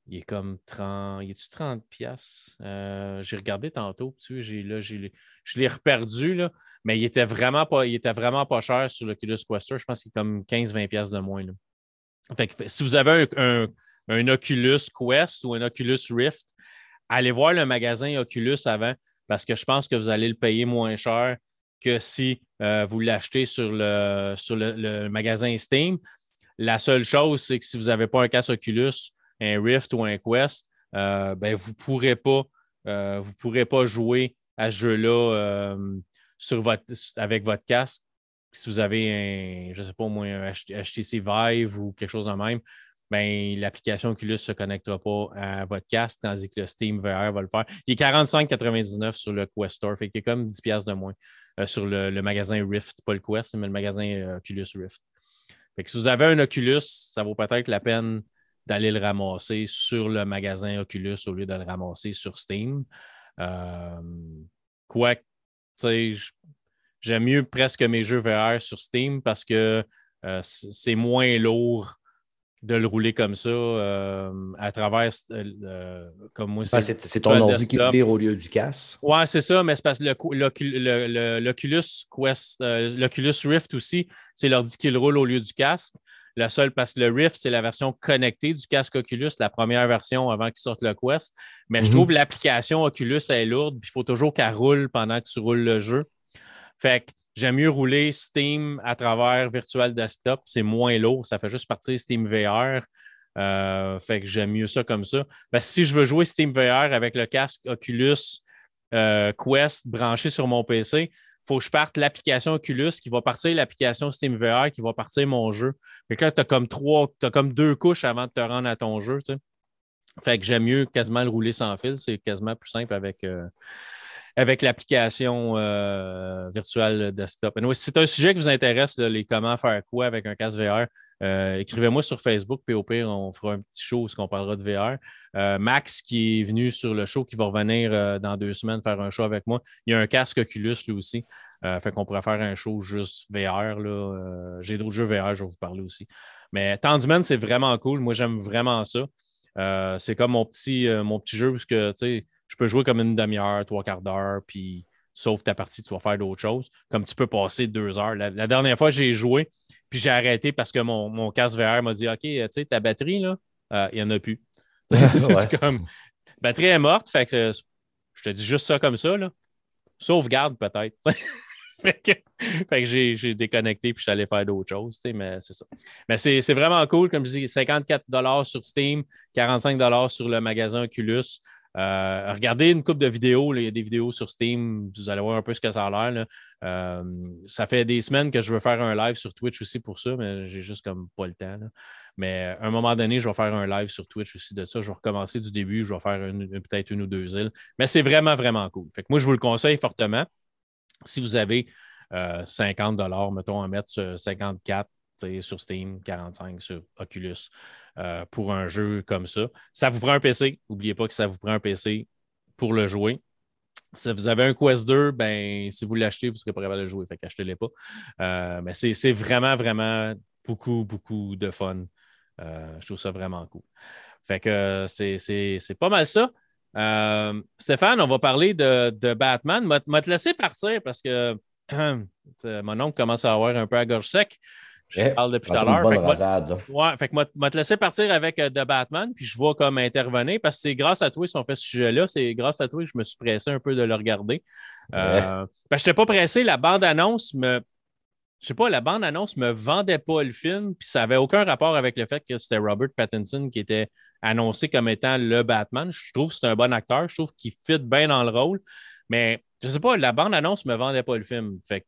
il est comme 30. Il est-tu 30 pièces J'ai regardé tantôt, tu là, je l'ai reperdu, là, mais il était vraiment pas, il était vraiment pas cher sur l'Oculus Quester. Je pense qu'il est comme 15-20 pièces de moins. Si vous avez un, un, Oculus Quest ou un Oculus Rift, allez voir le magasin Oculus avant parce que je pense que vous allez le payer moins cher que si euh, vous l'achetez sur, le, sur le, magasin Steam. La seule chose, c'est que si vous n'avez pas un casque Oculus, un Rift ou un Quest, euh, ben, vous ne pourrez, pas, euh, pourrez pas jouer à ce jeu-là euh, sur votre, avec votre casque. Si vous avez un, je sais pas moi, un HTC Vive ou quelque chose de même, ben, l'application Oculus ne se connectera pas à votre casque, tandis que le Steam VR va le faire. Il est 45,99 sur le Quest Store, fait qu'il est comme 10$ de moins sur le, magasin Rift, pas le Quest, mais le magasin Oculus Rift. Fait que si vous avez un Oculus, ça vaut peut-être la peine d'aller le ramasser sur le magasin Oculus au lieu de le ramasser sur Steam. Euh, quoi, j'aime mieux presque mes jeux VR sur Steam parce que euh, c'est moins lourd de le rouler comme ça euh, à travers comme moi. c'est ton ordi qui vire au lieu du casque. Oui, c'est ça, mais c'est parce que l'Oculus Quest, l'Oculus Rift aussi, c'est l'ordi qui le roule au lieu du casque. Le seul, parce que le Rift, c'est la version connectée du casque Oculus, la première version avant qu'il sorte le Quest. Mais je mhm. trouve l'application Oculus est lourde, puis il faut toujours qu'elle roule pendant que tu roules le jeu. Fait que j'aime mieux rouler Steam à travers Virtual Desktop. C'est moins lourd, ça fait juste partir Steam VR. Euh, fait que j'aime mieux ça comme ça. Que si je veux jouer Steam VR avec le casque Oculus euh, Quest branché sur mon PC, faut que je parte l'application Oculus qui va partir l'application SteamVR qui va partir mon jeu. Fait que là, tu as comme trois, as comme deux couches avant de te rendre à ton jeu. Fait que j'aime mieux quasiment le rouler sans fil. C'est quasiment plus simple avec, euh, avec l'application euh, virtuelle desktop. si c'est un sujet qui vous intéresse, les comment faire quoi avec un casque VR, euh, écrivez-moi sur Facebook, puis au pire, on fera un petit show où on parlera de VR. Max, qui est venu sur le show, qui va revenir dans deux semaines faire un show avec moi, il y a un casque Oculus lui aussi. fait qu'on pourrait faire un show juste VR. J'ai d'autres jeux VR, je vais vous parler aussi. Mais Tandyman, c'est vraiment cool. Moi, j'aime vraiment ça. Euh, c'est comme mon petit, euh, mon petit jeu où que, je peux jouer comme une demi-heure, trois quarts d'heure, puis sauf ta partie, tu vas faire d'autres choses. Comme tu peux passer deux heures. La, dernière fois, j'ai joué, puis j'ai arrêté parce que mon, mon casque VR m'a dit OK, tu sais, ta batterie, là, euh, il n'y en a plus. [LAUGHS] [LAUGHS] c'est comme. La batterie est morte, fait que je te dis juste ça comme ça. Là. Sauvegarde peut-être. [LAUGHS] fait que, j'ai déconnecté puis je suis allé faire d'autres choses, mais c'est ça. Mais c'est vraiment cool, comme je dis, 54 sur Steam, 45 sur le magasin Oculus. Euh, regardez une coupe de vidéos, il y a des vidéos sur Steam, vous allez voir un peu ce que ça a l'air. Euh, ça fait des semaines que je veux faire un live sur Twitch aussi pour ça, mais j'ai juste comme pas le temps. Mais à un moment donné, je vais faire un live sur Twitch aussi de ça. Je vais recommencer du début, je vais faire peut-être une ou deux îles. Mais c'est vraiment, vraiment cool. Fait que moi, je vous le conseille fortement. Si vous avez 50 euh, mettons, à mettre 54 sur Steam, 45 sur Oculus euh, pour un jeu comme ça. Ça vous prend un PC. N'oubliez pas que ça vous prend un PC pour le jouer. Si vous avez un Quest 2, ben, si vous l'achetez, vous serez pas capable de jouer. Fait qu'achetez-les pas. Euh, mais c'est vraiment, vraiment beaucoup, beaucoup de fun. je trouve ça vraiment cool. Fait que c'est pas mal ça. Euh, Stéphane, on va parler de, Batman. M'a te laisser partir parce que [CLEARS THROAT] mon oncle commence à avoir un peu à gorge sec. Je eh, parle depuis tout à l'heure. Ouais, fait que moi, te laisser partir avec euh, The Batman, puis je vois comme intervenir parce que c'est grâce à toi qu'ils ont fait ce sujet-là. C'est grâce à toi que je me suis pressé un peu de le regarder. [LAUGHS] Euh, je n'étais pas pressé. La bande-annonce me. Je sais pas, la bande-annonce ne me vendait pas le film, puis ça n'avait aucun rapport avec le fait que c'était Robert Pattinson qui était annoncé comme étant le Batman. Je trouve que c'est un bon acteur. Je trouve qu'il fit bien dans le rôle. Mais je sais pas, la bande-annonce ne me vendait pas le film. Fait que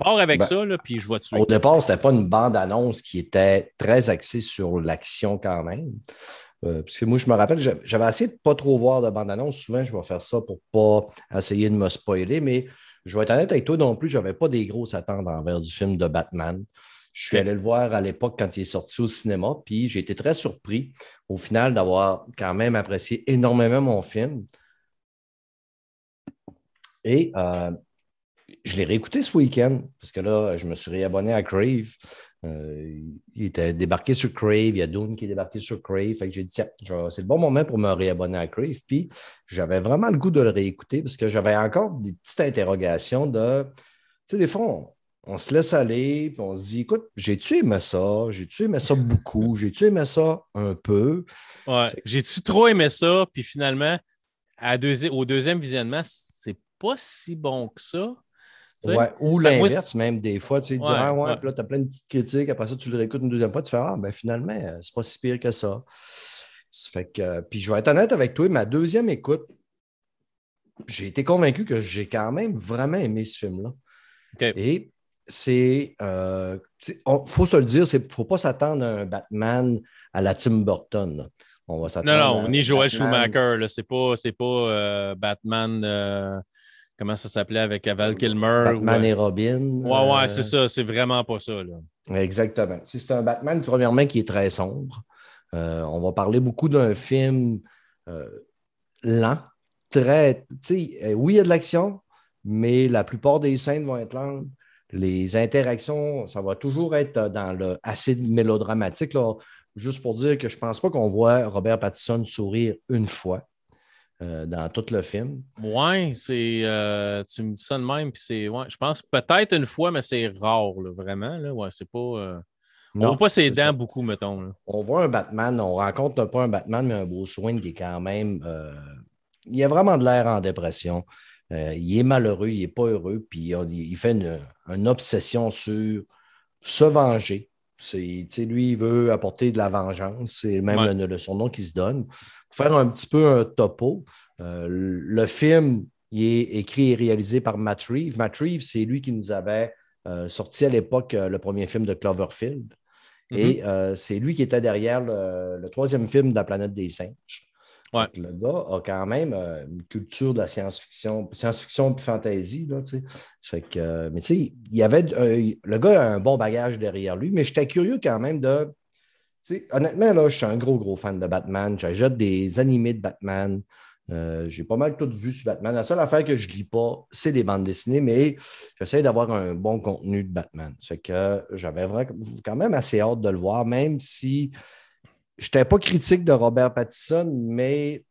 pars avec ben, ça, là, puis je vois dessus. Au départ, ce n'était pas une bande-annonce qui était très axée sur l'action quand même. Euh, parce que moi, je me rappelle, j'avais essayé de ne pas trop voir de bande-annonce. Souvent, je vais faire ça pour ne pas essayer de me spoiler, mais je vais être honnête avec toi non plus, je n'avais pas des grosses attentes envers du film de Batman. Je suis allé le voir à l'époque quand il est sorti au cinéma, puis j'ai été très surpris au final d'avoir quand même apprécié énormément mon film. Et euh, je l'ai réécouté ce week-end, parce que là, je me suis réabonné à Crave. Euh, il était débarqué sur Crave, il y a Dune qui est débarqué sur Crave. Fait que j'ai dit, tiens, c'est le bon moment pour me réabonner à Crave. Puis j'avais vraiment le goût de le réécouter parce que j'avais encore des petites interrogations de. Tu sais, des fois, on, se laisse aller, puis on se dit, écoute, j'ai-tu aimé ça? J'ai-tu aimé ça beaucoup? [LAUGHS] J'ai-tu aimé ça un peu? Ouais. J'ai-tu trop aimé ça? Puis finalement, à au deuxième visionnement, c'est pas si bon que ça. Ouais, ou l'inverse, même des fois, tu sais, ouais, ah, ouais, puis là, tu as plein de petites critiques, après ça, tu le réécoutes une deuxième fois, tu fais Ah, ben finalement, euh, c'est pas si pire que ça. fait que, puis je vais être honnête avec toi, ma deuxième écoute, j'ai été convaincu que j'ai quand même vraiment aimé ce film-là. Et c'est, il euh, faut se le dire, il ne faut pas s'attendre à un Batman à la Tim Burton. On va non, non, ni Joel Schumacher, c'est pas, pas euh, Batman comment ça s'appelait avec Val Kilmer. Batman et Robin. Ouais, ouais, c'est ça. C'est vraiment pas ça. Là. Exactement. C'est un Batman, premièrement, qui est très sombre. Euh, on va parler beaucoup d'un film euh, lent, très. Euh, oui, il y a de l'action, mais la plupart des scènes vont être lentes. Les interactions, ça va toujours être dans le assez mélodramatique. Là. Juste pour dire que je ne pense pas qu'on voit Robert Pattinson sourire une fois. Euh, dans tout le film. Oui, c'est. Euh, tu me dis ça de même, puis c'est. Ouais, je pense peut-être une fois, mais c'est rare, vraiment. Là. Ouais, c'est pas. Euh, on ne voit pas ses dents beaucoup, mettons. On voit un Batman, on rencontre pas un Batman, mais un Bruce Wayne qui est quand même. il a vraiment de l'air en dépression. il est malheureux, il n'est pas heureux, puis il fait une, obsession sur se venger. Lui, il veut apporter de la vengeance, c'est même le, son nom qui se donne faire un petit peu un topo, euh, le film Il est écrit et réalisé par Matt Reeves. Matt Reeves, c'est lui qui nous avait euh, sorti à l'époque le premier film de Cloverfield. Et mm-hmm. c'est lui qui était derrière le, troisième film de la planète des singes. Le gars a quand même une culture de la science-fiction, science-fiction et fantasy. Là, que, mais tu sais, il y avait, le gars a un bon bagage derrière lui, mais j'étais curieux quand même de honnêtement, là, je suis un gros, gros fan de Batman. J'ajoute des animés de Batman. Euh, j'ai pas mal tout vu sur Batman. La seule affaire que je lis pas, c'est des bandes dessinées, mais j'essaie d'avoir un bon contenu de Batman. Fait que j'avais quand même assez hâte de le voir, même si je n'étais pas critique de Robert Pattinson, mais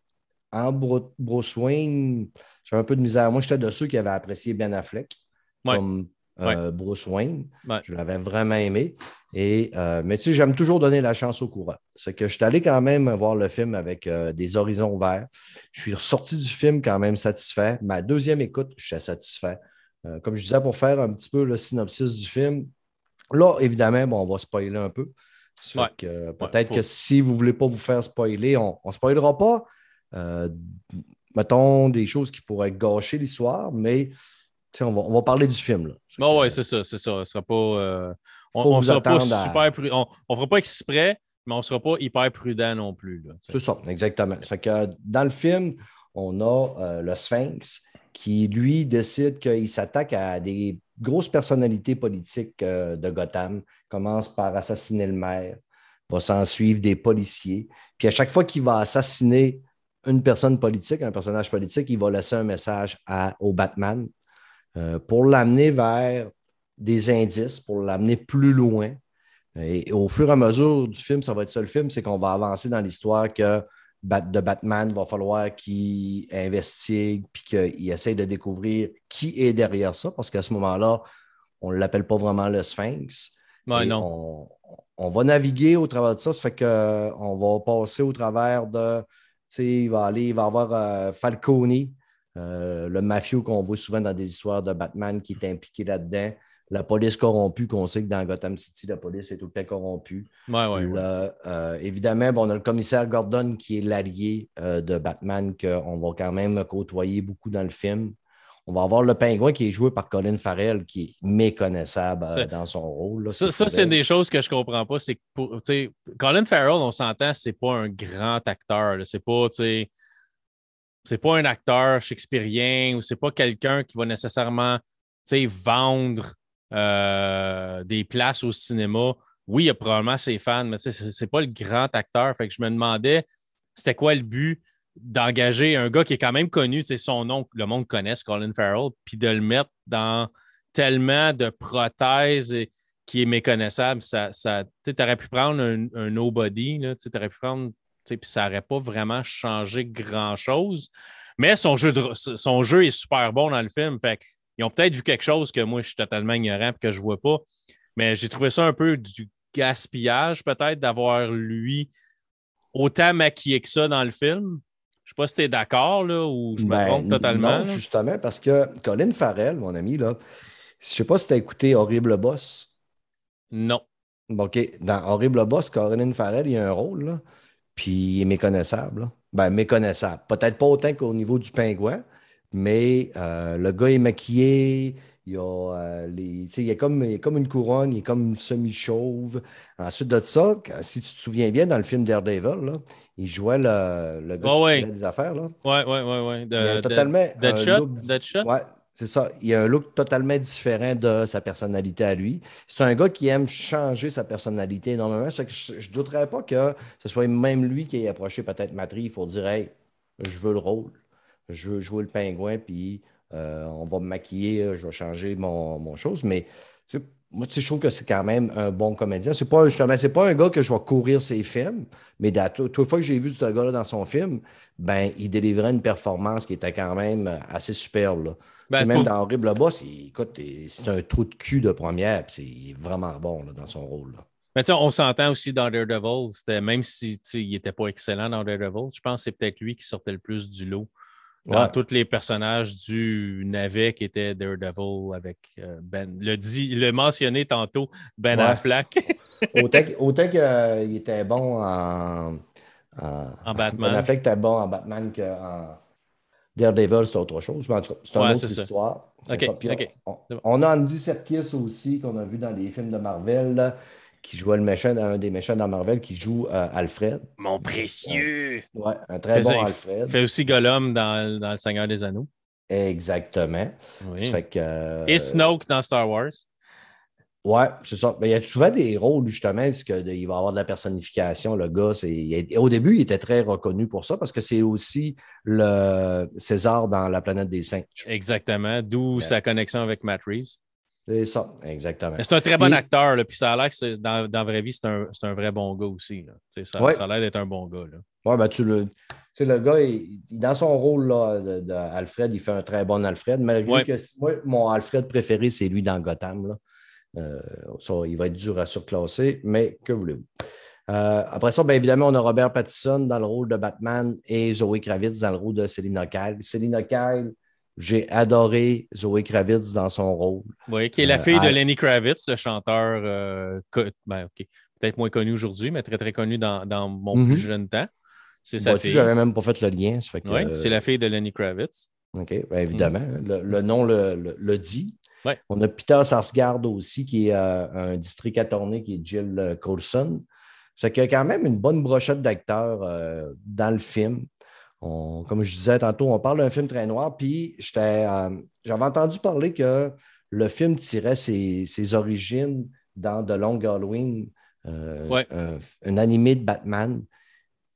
en Bruce Wayne, j'avais un peu de misère. Moi, j'étais de ceux qui avaient apprécié Ben Affleck comme euh, Bruce Wayne. Je l'avais vraiment aimé. Et, euh, mais tu sais, j'aime toujours donner la chance au courant. C'est que je suis allé quand même voir le film avec euh, des horizons verts. Je suis ressorti du film quand même satisfait. Ma deuxième écoute, je suis satisfait. comme je disais, pour faire un petit peu le synopsis du film, là, évidemment, bon, on va spoiler un peu. Peut-être que si vous ne voulez pas vous faire spoiler, on ne spoilera pas. mettons des choses qui pourraient gâcher l'histoire, mais on va, on va, parler du film. Là. Oui, c'est ça, c'est ça. Ce sera pas, euh, on ne sera pas super on, on fera pas exprès, mais on ne sera pas hyper prudent non plus. C'est ça, exactement. fait que dans le film, on a euh, le Sphinx qui, lui, décide qu'il s'attaque à des grosses personnalités politiques euh, de Gotham. commence par assassiner le maire, va s'en suivre des policiers. Puis à chaque fois qu'il va assassiner une personne politique, un personnage politique, il va laisser un message au Batman euh, pour l'amener vers des indices, pour l'amener plus loin. Et, au fur et à mesure du film, ça va être ça le film, c'est qu'on va avancer dans l'histoire que de Batman, il va falloir qu'il investigue puis qu'il essaye de découvrir qui est derrière ça, parce qu'à ce moment-là, on ne l'appelle pas vraiment le Sphinx. non. On, va naviguer au travers de ça, ça fait qu'on va passer au travers de. Il va aller, il va avoir euh, Falcone, euh, le mafieux qu'on voit souvent dans des histoires de Batman qui est impliqué là-dedans. La police corrompue, qu'on sait que dans Gotham City, la police est tout le temps corrompue. Euh, évidemment, on a le commissaire Gordon qui est l'allié euh, de Batman, qu'on va quand même côtoyer beaucoup dans le film. On va avoir le pingouin qui est joué par Colin Farrell, qui est méconnaissable dans son rôle. ça, c'est des choses que je ne comprends pas. C'est Colin Farrell, on s'entend, c'est pas un grand acteur. C'est pas, c'est pas un acteur shakespearien ou c'est pas quelqu'un qui va nécessairement vendre euh, des places au cinéma. Oui, il y a probablement ses fans, mais c'est pas le grand acteur. Fait que je me demandais c'était quoi le but d'engager un gars qui est quand même connu, son nom, le monde connaît, Colin Farrell, puis de le mettre dans tellement de prothèses qui est méconnaissable. Ça, tu aurais pu prendre un, un nobody, tu aurais pu prendre puis ça n'aurait pas vraiment changé grand-chose. Mais son jeu, son jeu est super bon dans le film. Fait ils ont peut-être vu quelque chose que moi, je suis totalement ignorant et que je ne vois pas. Mais j'ai trouvé ça un peu du gaspillage, peut-être, d'avoir lui autant maquillé que ça dans le film. Je ne sais pas si tu es d'accord là, ou je me ben, trompe totalement. Non, justement, parce que Colin Farrell, mon ami, là, je ne sais pas si tu as écouté Horrible Boss. Non. OK. Dans Horrible Boss, Colin Farrell, il y a un rôle. Là. Puis il est méconnaissable. Ben, méconnaissable. Peut-être pas autant qu'au niveau du pingouin, mais euh, le gars est maquillé. Il, a, euh, les, il, est comme, il comme une couronne, il est comme semi-chauve. Ensuite de ça, si tu te souviens bien, dans le film Daredevil, là, il jouait le, le gars qui des affaires. Oui, oui, oui. Ouais. De, totalement. Deadshot? Deadshot? Ouais, c'est ça. Il a un look totalement différent de sa personnalité à lui. C'est un gars qui aime changer sa personnalité énormément. je ne douterais pas que ce soit même lui qui ait approché peut-être Matri. Il faut dire hey, je veux le rôle. Je veux jouer le pingouin, puis euh, on va me maquiller, je vais changer mon, mon chose. Mais moi, je trouve que c'est quand même un bon comédien. C'est pas justement, c'est pas un gars que je vais courir ses films, mais toute fois que j'ai vu ce gars-là dans son film, ben, il délivrait une performance qui était quand même assez superbe. Là. Ben, même dans Horrible Boss, écoute, c'est un trou de cul de première, c'est vraiment bon dans son rôle. Mais on s'entend aussi dans Daredevil, même s'il n'était pas excellent dans Daredevil, je pense que c'est peut-être lui qui sortait le plus du lot. Dans tous les personnages du navet qui était Daredevil avec euh, Ben. Le, dit, le mentionné tantôt, Ben Affleck. [LAUGHS] autant qu'il était bon en, en, Batman. Ben Affleck était bon en Batman qu'en Daredevil, c'est autre chose. Mais en tout cas, c'est une autre histoire. On, a Andy Serkis aussi, qu'on a vu dans les films de Marvel, qui jouait le méchant, un des méchants dans Marvel, qui joue euh, Alfred. Mon précieux! ouais, un très bon Alfred. Il fait aussi Gollum dans, dans Le Seigneur des Anneaux. Exactement. Euh, Et Snoke dans Star Wars. Ouais, c'est ça. Mais il y a souvent des rôles, justement, parce qu'il va avoir de la personnification. Le gars, c'est, au début, il était très reconnu pour ça parce que c'est aussi le César dans La planète des singes. Exactement. D'où sa connexion avec Matt Reeves. C'est ça, exactement. C'est un très bon acteur, là, puis ça a l'air que dans, dans la vraie vie, c'est un, un, vrai bon gars aussi. Là. Ça, ça, a l'air d'être un bon gars. Oui, ben, tu le. sais, le gars, dans son rôle d'Alfred, il fait un très bon Alfred. Malgré que moi, mon Alfred préféré, c'est lui dans Gotham. Là. Euh, ça, il va être dur à surclasser, mais que voulez-vous? Euh, après ça, bien évidemment, on a Robert Pattinson dans le rôle de Batman et Zoé Kravitz dans le rôle de Selina Kyle. Selina Kyle, j'ai adoré Zoé Kravitz dans son rôle. Oui, qui est la euh, fille de Lenny Kravitz, le chanteur ben, peut-être moins connu aujourd'hui, mais très, très connu dans, mon mhm. plus jeune temps. C'est sa fille. J'avais même pas fait le lien. oui, c'est la fille de Lenny Kravitz. OK, bien évidemment. Mm. Le, nom le, dit. On a Peter Sarsgaard aussi, qui est euh, un district attorney, qui est Jill euh, Coulson. C'est qu'il y a quand même une bonne brochette d'acteurs euh, dans le film. Comme je disais tantôt, on parle d'un film très noir, puis j'avais entendu parler que le film tirait ses, origines dans The Long Halloween, un, animé de Batman.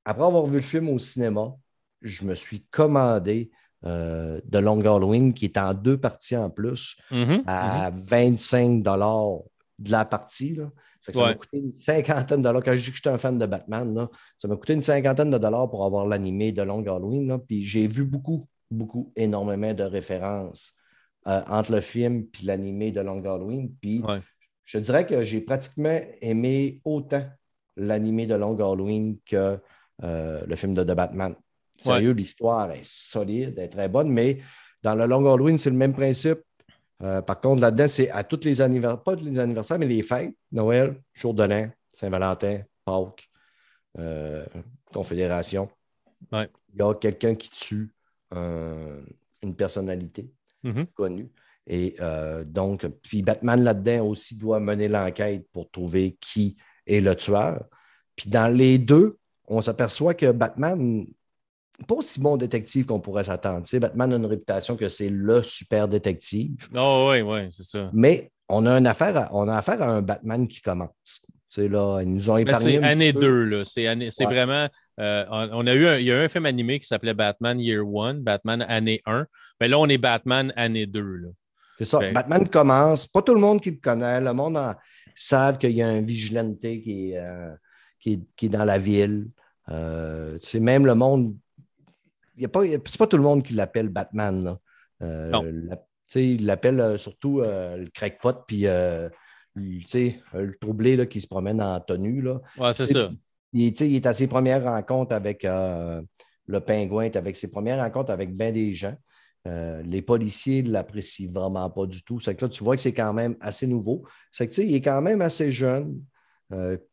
Après avoir vu le film au cinéma, je me suis commandé euh, de Long Halloween qui est en deux parties en plus mm-hmm, à 25 mm-hmm. de la partie. Ça m'a coûté une cinquantaine de dollars. Quand je dis que j'étais un fan de Batman, ça m'a coûté une cinquantaine de dollars pour avoir l'animé de Long Halloween. Puis j'ai vu beaucoup, beaucoup, énormément de références euh, entre le film et l'animé de Long Halloween. Puis je dirais que j'ai pratiquement aimé autant l'animé de Long Halloween que euh, le film de The Batman. Sérieux, l'histoire est solide, elle est très bonne, mais dans le Long Halloween, c'est le même principe. Euh, par contre, là-dedans, c'est à tous les anniversaires, pas tous les anniversaires, mais les fêtes, Noël, jour de l'an, Saint-Valentin, Pâques, euh, Confédération. Il y a quelqu'un qui tue une personnalité mm-hmm. connue. Et euh, donc, puis Batman là-dedans aussi doit mener l'enquête pour trouver qui est le tueur. Puis dans les deux, on s'aperçoit que Batman pas aussi bon détective qu'on pourrait s'attendre. Batman a une réputation que c'est le super détective. Oh, oui, oui, c'est ça. Mais on a, une affaire à, on a affaire à un Batman qui commence. là, ils nous ont épargné. C'est année 2, C'est vraiment. Euh, on a eu il y a eu un film animé qui s'appelait Batman Year One, Batman année 1. Mais là, on est Batman année 2. C'est ça. Batman commence. Pas tout le monde qui le connaît. Le monde en, savent qu'il y a un vigilante qui est, euh, qui, est, dans la ville. Euh, c'est même le monde c'est pas tout le monde qui l'appelle Batman. Euh, il l'appelle euh, surtout euh, le crackpot, puis le troublé qui se promène en tenue. Là. c'est ça. Il, il, est à ses premières rencontres avec le pingouin, avec ses premières rencontres avec bien des gens. les policiers ne l'apprécient vraiment pas du tout. C'est que là, tu vois que c'est quand même assez nouveau. C'est que il est quand même assez jeune.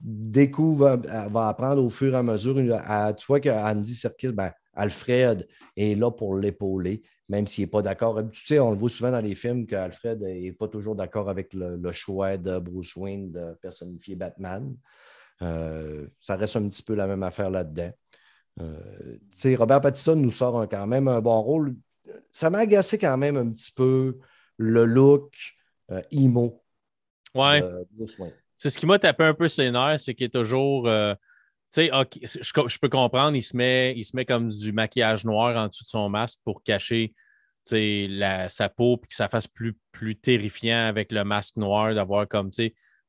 découvre, va apprendre au fur et à mesure. tu vois qu'Andy Serkis, ben, Alfred est là pour l'épauler, même s'il n'est pas d'accord. Tu sais, on le voit souvent dans les films qu'Alfred n'est pas toujours d'accord avec le, choix de Bruce Wayne de personnifier Batman. Euh, ça reste un petit peu la même affaire là-dedans. Euh, Robert Pattinson nous sort quand même un bon rôle. Ça m'a agacé quand même un petit peu le look euh, emo. Ouais. C'est ce qui m'a tapé un peu ses nerfs, c'est qu'il est toujours sais, je, peux comprendre, il se, met, il se met comme du maquillage noir en dessous de son masque pour cacher la, sa peau et que ça fasse plus, plus terrifiant avec le masque noir, d'avoir comme,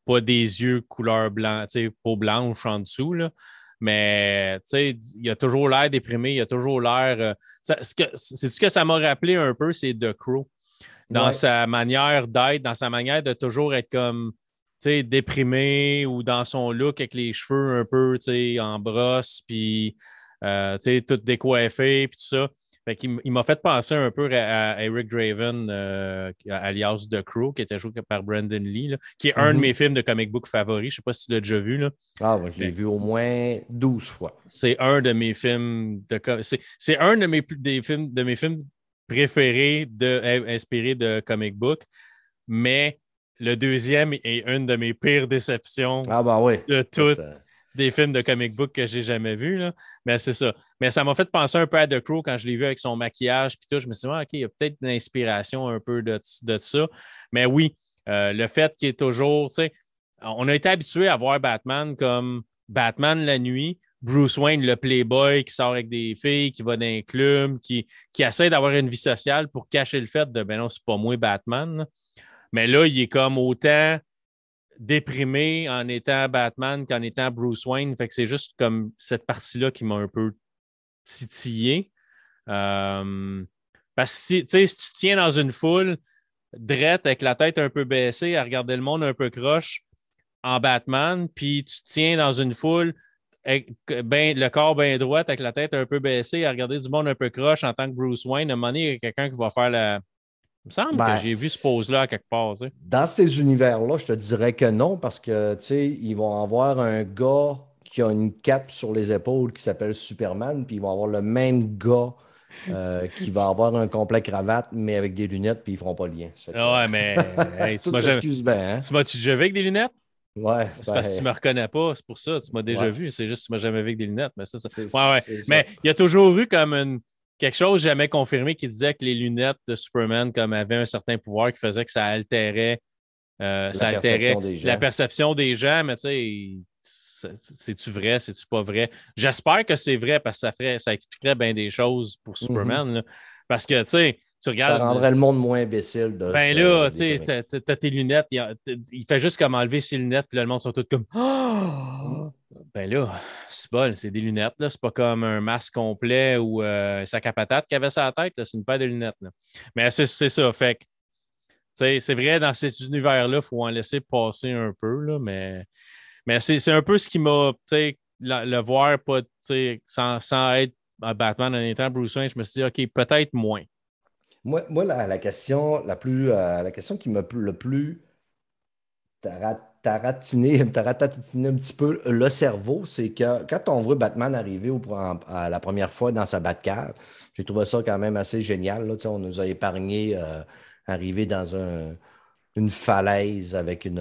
pas des yeux couleur blanc, peau blanche en dessous. Là. Mais il a toujours l'air déprimé, il a toujours l'air. Euh, c'est ce que ça m'a rappelé un peu, c'est The Crow? Dans sa manière d'être, dans sa manière de toujours être comme déprimé ou dans son look avec les cheveux un peu en brosse, puis euh, tout décoiffé, puis tout ça. il, m'a fait penser un peu à, Eric Draven, euh, alias The Crow, qui était joué par Brandon Lee, qui est un de mm-hmm. mes films de comic book favoris. Je ne sais pas si tu l'as déjà vu. Là. Ah, moi, je l'ai vu au moins 12 fois. C'est un de mes films de c'est un de mes, des films, de mes films préférés de, inspirés de comic book, mais le deuxième est une de mes pires déceptions ah, bah de toutes des films de comic book que j'ai jamais vus. Là. Mais c'est ça. Mais ça m'a fait penser un peu à The Crow quand je l'ai vu avec son maquillage. Puis tout, je me suis dit, ah, OK, il y a peut-être une inspiration un peu de, de ça. Mais oui, euh, le fait qu'il est toujours, tu sais, on a été habitué à voir Batman comme Batman la nuit, Bruce Wayne, le playboy qui sort avec des filles, qui va dans un club, qui, qui essaie d'avoir une vie sociale pour cacher le fait de ben non, c'est pas moi Batman. Mais là, il est comme autant déprimé en étant Batman qu'en étant Bruce Wayne. Fait que c'est juste comme cette partie-là qui m'a un peu titillé. Euh, parce que si, tu tiens dans une foule, drette avec la tête un peu baissée, à regarder le monde un peu croche en Batman, puis tu tiens dans une foule, ben, le corps bien droit, avec la tête un peu baissée, à regarder du monde un peu croche en tant que Bruce Wayne, à un moment donné, il y a quelqu'un qui va faire la, il me semble que ben, j'ai vu ce pose-là quelque part. Dans ces univers-là, je te dirais que non, parce que ils vont avoir un gars qui a une cape sur les épaules qui s'appelle Superman, puis ils vont avoir le même gars euh, [LAUGHS] qui va avoir un complet cravate, mais avec des lunettes, puis ils ne feront pas le lien. ouais, mais [LAUGHS] tu m'as bien. Hein? Tu m'as-tu déjà vu avec des lunettes? Ouais. C'est parce que tu ne me reconnais pas, c'est pour ça. Tu m'as déjà vu. C'est juste que tu ne m'as jamais vu avec des lunettes. Mais ça, ça... Ouais, ouais. Mais il y a toujours eu comme une quelque chose jamais confirmé qui disait que les lunettes de Superman comme avaient un certain pouvoir qui faisait que ça altérait, euh, ça altérait la perception des gens, mais tu sais, c'est-tu vrai, c'est-tu pas vrai? J'espère que c'est vrai parce que ça, ferait, ça expliquerait bien des choses pour mm-hmm. Superman. Parce que, tu sais, tu regardes. Ça rendrait le monde moins imbécile. De ben là, tu sais, t'as tes lunettes, il, fait juste comme enlever ses lunettes, puis là, le monde sont tous comme. Ben là, c'est pas, c'est des lunettes, là. C'est pas comme un masque complet ou euh, un sac à patate qu'il avait sur la tête, c'est une paire de lunettes. Là. Mais c'est, ça. Fait que, c'est vrai, dans cet univers-là, il faut en laisser passer un peu, là, mais, mais c'est, un peu ce qui m'a, le voir pas, sans, sans être Batman en étant Bruce Wayne, je me suis dit, OK, peut-être moins. Moi, moi la, question la plus euh, la question qui m'a le plus t'as ratiné, [LAUGHS] un petit peu le cerveau, c'est que quand on voit Batman arriver au, la première fois dans sa Batcave, j'ai trouvé ça quand même assez génial. Là, on nous a épargné euh, arriver dans une falaise avec une,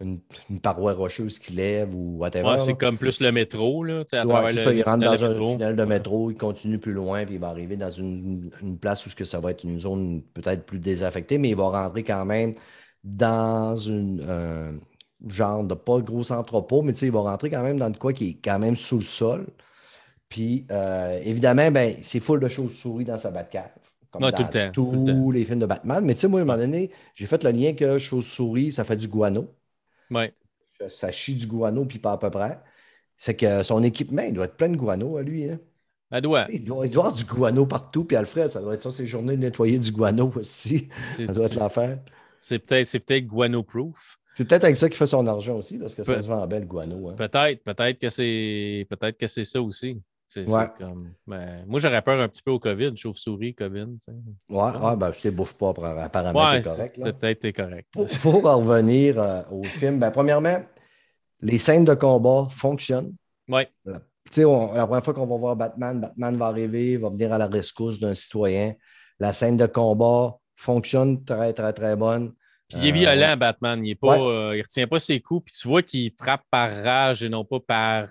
une, paroi rocheuse qui lève ou whatever. c'est comme plus le métro. Là, à ouais, ça, il rentre dans un tunnel de métro, il continue plus loin, puis il va arriver dans une, place où ça va être une zone peut-être plus désaffectée, mais il va rentrer quand même dans une, genre de pas gros entrepôt, mais il va rentrer quand même dans de quoi qui est quand même sous le sol. Puis, euh, évidemment, ben, c'est full de choses souris dans sa Batcave. Comme dans tous les films de Batman. Mais tu sais, moi, à un moment donné, j'ai fait le lien que chose souris, ça fait du guano. Ouais. Ça chie du guano, puis pas à peu près. C'est que son équipement, il doit être plein de guano à lui. Hein. Elle doit. Il doit, avoir du guano partout. Puis Alfred, ça doit être ça, ses journées de nettoyer du guano aussi. [LAUGHS] Ça doit être l'affaire. C'est peut-être peut guano-proof. C'est peut-être avec ça qu'il fait son argent aussi, parce que ça se vend belle, guano. Hein. Peut-être, peut-être que c'est peut-être que c'est ça aussi. Comme... Ben, moi, j'aurais peur un petit peu au COVID, chauve-souris, COVID. Ouais, ouais ben, je ne bouffe pas, apparemment, ouais, t'es correct. Peut-être t'es correct. Pour, en revenir euh, au film, ben, premièrement, les scènes de combat fonctionnent. Oui. La, la première fois qu'on va voir Batman, Batman va arriver, va venir à la rescousse d'un citoyen. La scène de combat fonctionne très, très, très bonne. Puis il est violent, Batman. Il ne euh, retient pas ses coups. Puis tu vois qu'il frappe par rage et non pas par.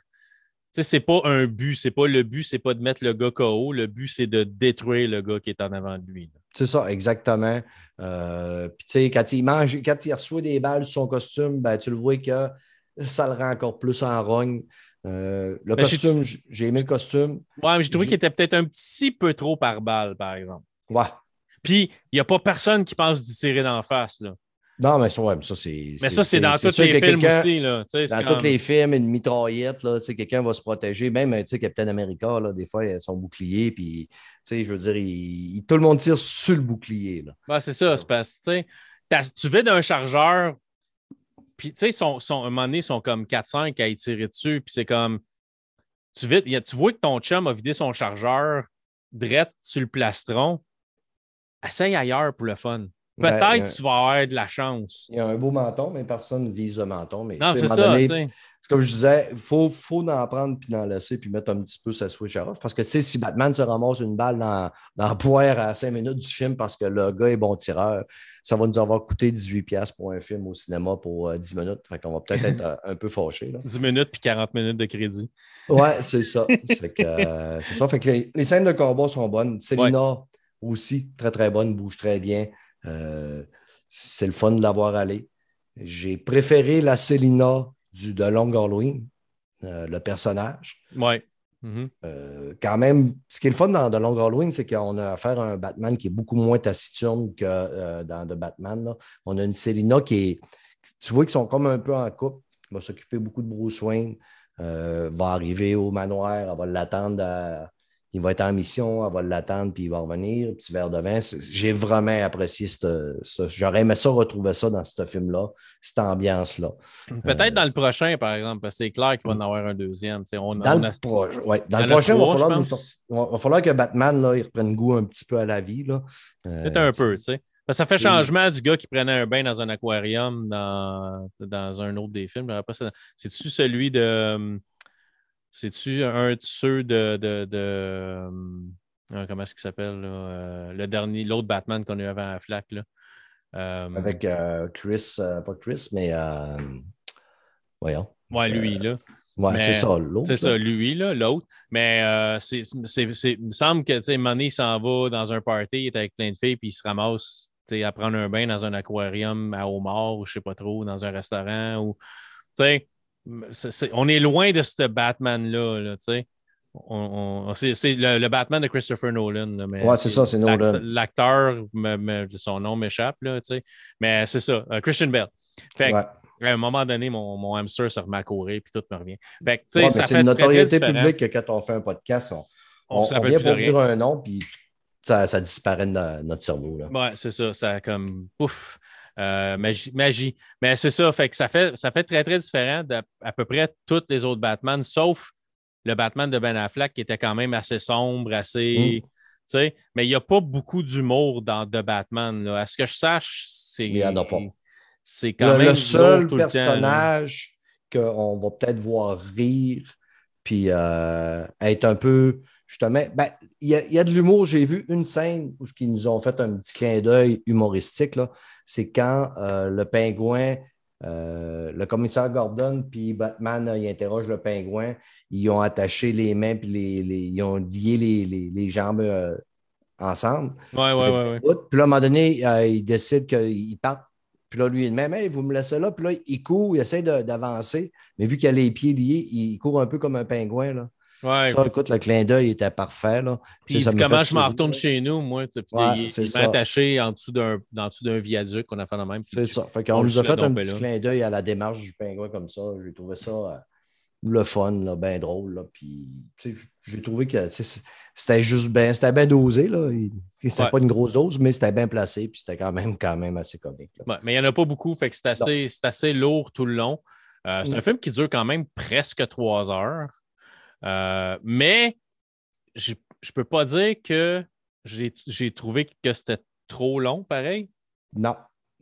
Tu sais, c'est pas un but. C'est pas le but, c'est pas de mettre le gars KO. Le but, c'est de détruire le gars qui est en avant de lui. C'est ça, exactement. Euh, puis tu sais, quand il mange, quand il reçoit des balles sur son costume, ben, tu le vois que ça le rend encore plus en rogne. Euh, le ben, costume, j'ai aimé le costume. Ouais, mais j'ai trouvé qu'il était peut-être un petit peu trop par balle, par exemple. Ouais. Puis, il n'y a pas personne qui pense d'y tirer d'en face. Là. Non, mais ça, ça c'est. Mais ça, c'est dans tous les films aussi. Là, dans tous les films, une mitraillette, là, quelqu'un va se protéger. Même Captain America, là, des fois, il a son bouclier. Puis, je veux dire, il, tout le monde tire sur le bouclier. Là. c'est ça. C'est parce que tu veux d'un chargeur. Puis, tu sais, son, son, à un moment donné, ils sont comme 4-5 à y tirer dessus. Puis, c'est comme. Tu, tu vois que ton chum a vidé son chargeur drette sur le plastron, essaye ailleurs pour le fun. Peut-être que tu vas avoir de la chance. Il y a un beau menton, mais personne ne vise le menton. Mais, non, c'est ça. c'est comme je disais, il faut, faut en prendre puis d'en laisser puis mettre un petit peu sa switch off. Parce que si Batman se ramasse une balle dans, dans poire à 5 minutes du film parce que le gars est bon tireur, ça va nous avoir coûté 18$ pour un film au cinéma pour 10 euh, minutes. Fait qu'on va peut-être être, euh, un peu fâché. 10 minutes puis 40 minutes de crédit. Ouais, c'est ça. Euh, c'est ça. Fait que les, scènes de combat sont bonnes. Selina aussi, très très bonne, bouge très bien. Euh, c'est le fun de l'avoir allé. J'ai préféré la Célina du, de Long Halloween, euh, le personnage. Oui. Mm-hmm. Euh, quand même, ce qui est le fun dans The Long Halloween, c'est qu'on a affaire à un Batman qui est beaucoup moins taciturne que dans The Batman. On a une Célina qui est. Tu vois qu'ils sont comme un peu en couple. va s'occuper beaucoup de Bruce Wayne. va arriver au manoir, elle va l'attendre à, il va être en mission, elle va l'attendre, puis il va revenir, petit verre de vin. J'ai vraiment apprécié ce. J'aurais aimé ça, retrouver ça dans ce film-là, cette ambiance-là. Peut-être dans le prochain, par exemple, parce que c'est clair qu'il va en avoir un deuxième. On, dans, le, dans le prochain, il va, falloir va falloir que Batman là, il reprenne goût un petit peu à la vie. Euh, Peut-être un peu, tu sais. Ça fait changement du gars qui prenait un bain dans un aquarium dans, dans un autre des films. C'est-tu celui de. C'est-tu un de ceux de. de, de euh, comment est-ce qu'il s'appelle? Euh, le dernier, l'autre Batman qu'on a eu avant la flaque. Là? Euh, Avec Chris, pas Chris, mais voyons. Ouais, lui, là. Ouais, c'est ça, l'autre. C'est ça, lui, là, l'autre. Mais c'est, il me semble que, tu sais, s'en va dans un party, il est avec plein de filles, puis il se ramasse, à prendre un bain dans un aquarium à homard, ou je sais pas trop, dans un restaurant, ou, tu sais, on est loin de ce Batman-là, tu sais. c'est le, Batman de Christopher Nolan. ouais, c'est ça, c'est Nolan. L'acteur, son nom m'échappe, tu sais. Mais c'est ça, euh, Christian Bell. Fait à un moment donné, mon, mon hamster se remet à courir, puis tout me revient. Fait c'est une notoriété publique que quand on fait un podcast, on, vient pour dire un nom, puis ça, ça, disparaît de notre cerveau. Là. Ouais, c'est ça. Ça comme ouf. Euh, magie, Mais c'est ça, fait que ça fait, ça fait très, très différent d'à à peu près tous les autres Batman, sauf le Batman de Ben Affleck qui était quand même assez sombre, assez. Mm. Mais il n'y a pas beaucoup d'humour dans The Batman. Là. À ce que je sache, c'est. C'est quand même. Le seul personnage qu'on va peut-être voir rire, puis euh, être un peu. Justement, ben, il y, a de l'humour. J'ai vu une scène où ils nous ont fait un petit clin d'œil humoristique. C'est quand euh, le pingouin, euh, le commissaire Gordon, puis Batman, il interroge le pingouin, ils ont attaché les mains, puis les, ils ont lié les, jambes euh, ensemble. Oui, oui, oui. Puis là, à un moment donné, il décide qu'il part. Puis là, lui, il dit Même, vous me laissez là. Puis là, il court, il essaie d'avancer. Mais vu qu'il a les pieds liés, il court un peu comme un pingouin. Là. Ouais. Ça, écoute, le clin d'œil était parfait. Là. Puis, il dit comment je m'en retourne chez nous, moi. Tu il, il attaché en dessous d'un viaduc qu'on a fait de même. C'est ça. Fait qu'on nous a fait un petit clin d'œil à la démarche du pingouin comme ça. J'ai trouvé ça euh, le fun, bien drôle. Là. Puis j'ai trouvé que c'était juste bien, c'était bien dosé. Là. C'était pas une grosse dose, mais c'était bien placé. Puis c'était quand même, quand même assez comique. mais il n'y en a pas beaucoup, fait que c'est assez, assez lourd tout le long. Euh, c'est un mm. film qui dure quand même presque trois heures. Euh, mais je ne peux pas dire que j'ai trouvé que c'était trop long, pareil. Non.